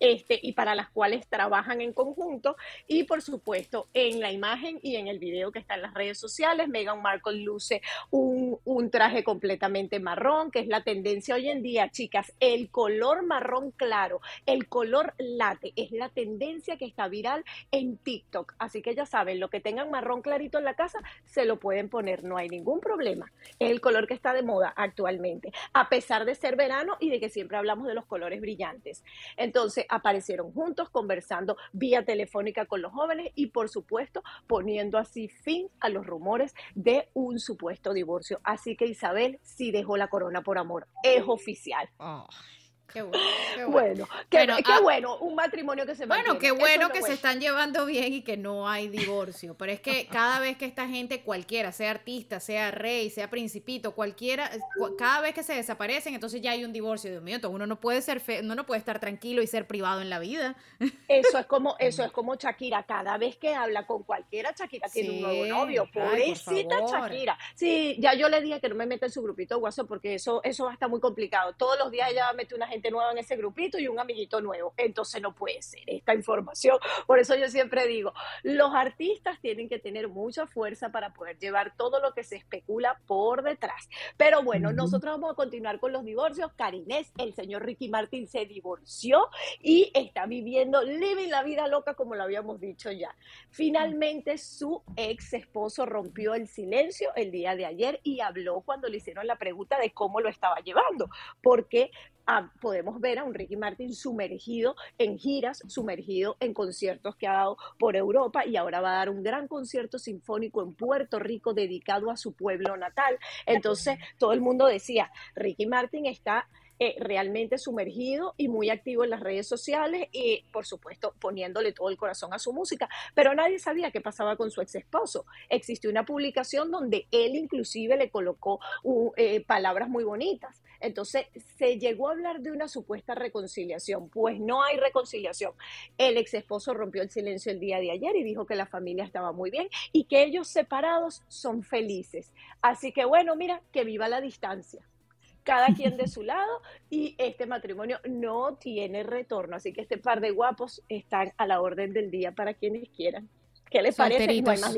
este, y para las cuales trabajan en conjunto. Y por supuesto, en la imagen y en el video que está en las redes sociales, Meghan Markle luce un, un traje completamente marrón, que es la tendencia hoy en día, chicas. El color marrón claro, el color late, es la tendencia que está viral en TikTok. Así que ya saben, lo que tengan marrón clarito en la casa, se lo pueden poner, no hay ningún problema. Es el color que está de moda actualmente, a pesar de ser verano y de que siempre hablamos de los colores brillantes. Entonces aparecieron juntos conversando vía telefónica con los jóvenes y por supuesto poniendo así fin a los rumores de un supuesto divorcio. Así que Isabel sí dejó la corona por amor. Es oficial.
Oh. Qué bueno. Qué
bueno, qué, ah, bueno, un matrimonio que se
Bueno, qué bueno que se están llevando bien y que no hay divorcio. Pero es que cada vez que esta gente, cualquiera, sea artista, sea rey, sea principito, cualquiera, cada vez que se desaparecen, entonces ya hay un divorcio. Dios mío, entonces uno no puede ser, fe, uno no puede estar tranquilo y ser privado en la vida.
Eso es como, eso es como Shakira. Cada vez que habla con cualquiera, Shakira tiene un nuevo novio. Pobrecita Shakira. Sí, ya yo le dije que no me meta en su grupito de WhatsApp porque eso, eso va a estar muy complicado. Todos los días ella mete una gente nueva en ese grupito y un amiguito nuevo. Entonces no puede ser esta información. Por eso yo siempre digo, los artistas tienen que tener mucha fuerza para poder llevar todo lo que se especula por detrás. Pero bueno, nosotros vamos a continuar con los divorcios. Karinés, el señor Ricky Martin se divorció y está viviendo, living la vida loca como lo habíamos dicho ya. Finalmente su ex esposo rompió el silencio el día de ayer y habló cuando le hicieron la pregunta de cómo lo estaba llevando. Porque podemos ver a un Ricky Martin sumergido en giras, sumergido en conciertos que ha dado por Europa y ahora va a dar un gran concierto sinfónico en Puerto Rico dedicado a su pueblo natal. Entonces, todo el mundo decía, Ricky Martin está eh, realmente sumergido y muy activo en las redes sociales y, por supuesto, poniéndole todo el corazón a su música. Pero nadie sabía qué pasaba con su ex esposo. Existió una publicación donde él inclusive le colocó eh, palabras muy bonitas. Entonces, se llegó a hablar de una supuesta reconciliación. Pues no hay reconciliación. El ex esposo rompió el silencio el día de ayer y dijo que la familia estaba muy bien y que ellos separados son felices. Así que bueno, mira, que viva la distancia cada quien de su lado y este matrimonio no tiene retorno. Así que este par de guapos están a la orden del día para quienes quieran. ¿Qué les parece?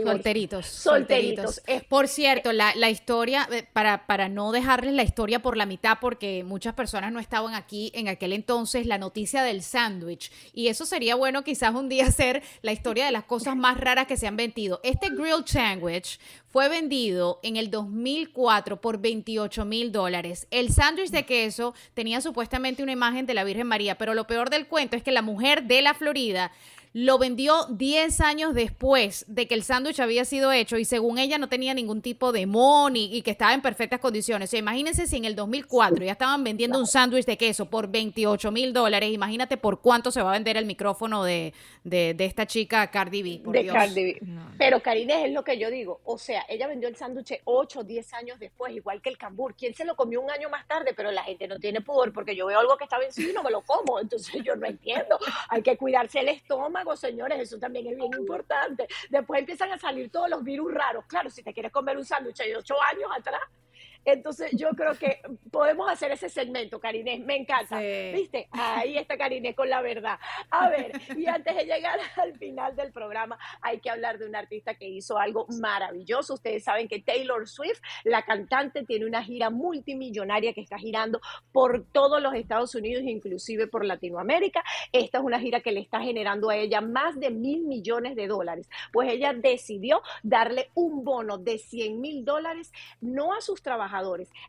solteritos, solteritos, Por cierto, la, la, historia, eh, para, para no dejarles la historia por la mitad, porque muchas personas no estaban aquí en aquel entonces, la noticia del sándwich. Y eso sería bueno quizás un día hacer la historia de las cosas más raras que se han vendido. Este grilled sandwich fue vendido en el 2004 por 28 mil dólares. El sándwich de queso tenía supuestamente una imagen de la Virgen María, pero lo peor del cuento es que la mujer de la Florida lo vendió 10 años después de que el sándwich había sido hecho y según ella no tenía ningún tipo de money y, que estaba en perfectas condiciones. O sea, imagínense si en el 2004 ya estaban vendiendo un sándwich de queso por 28 mil dólares, imagínate por cuánto se va a vender el micrófono de, de, esta chica Cardi B.
de Cardi B. Pero Karine es lo que yo digo, o sea, ella vendió el sándwich 8 o 10 años después, igual que el cambur. ¿Quién se lo comió un año más tarde? Pero la gente no tiene pudor porque yo veo algo que está vencido y no me lo como, entonces yo no entiendo. Hay que cuidarse el estómago señores, eso también es bien importante. Después empiezan a salir todos los virus raros. Claro, si te quieres comer un sándwich de ocho años atrás, entonces yo creo que podemos hacer ese segmento, Karine, me encanta. ¿Viste? Ahí está Karine con la verdad. A ver, y antes de llegar al final del programa, hay que hablar de un artista que hizo algo maravilloso. Ustedes saben que Taylor Swift, la cantante, tiene una gira multimillonaria que está girando por todos los Estados Unidos, inclusive por Latinoamérica. Esta es una gira que le está generando a ella más de mil millones de dólares. Pues ella decidió darle un bono de 100 mil dólares, no a sus trabajadores,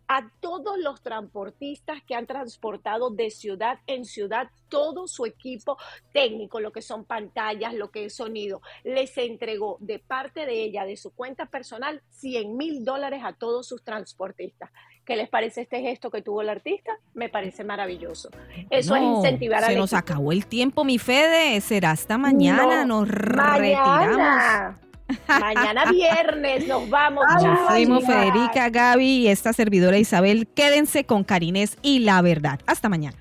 a todos los transportistas que han transportado de ciudad en ciudad todo su equipo técnico, lo que son pantallas, lo que es sonido. Les entregó de parte de ella, de su cuenta personal, 100 mil dólares a todos sus transportistas. ¿Qué les parece este gesto que tuvo el artista? Me parece maravilloso. Eso es incentivar a
Se nos acabó el tiempo, mi Fede. Será hasta mañana. nos retiramos.
Mañana viernes nos vamos.
fuimos Federica, Gaby y esta servidora Isabel. Quédense con Carines y la verdad. Hasta mañana.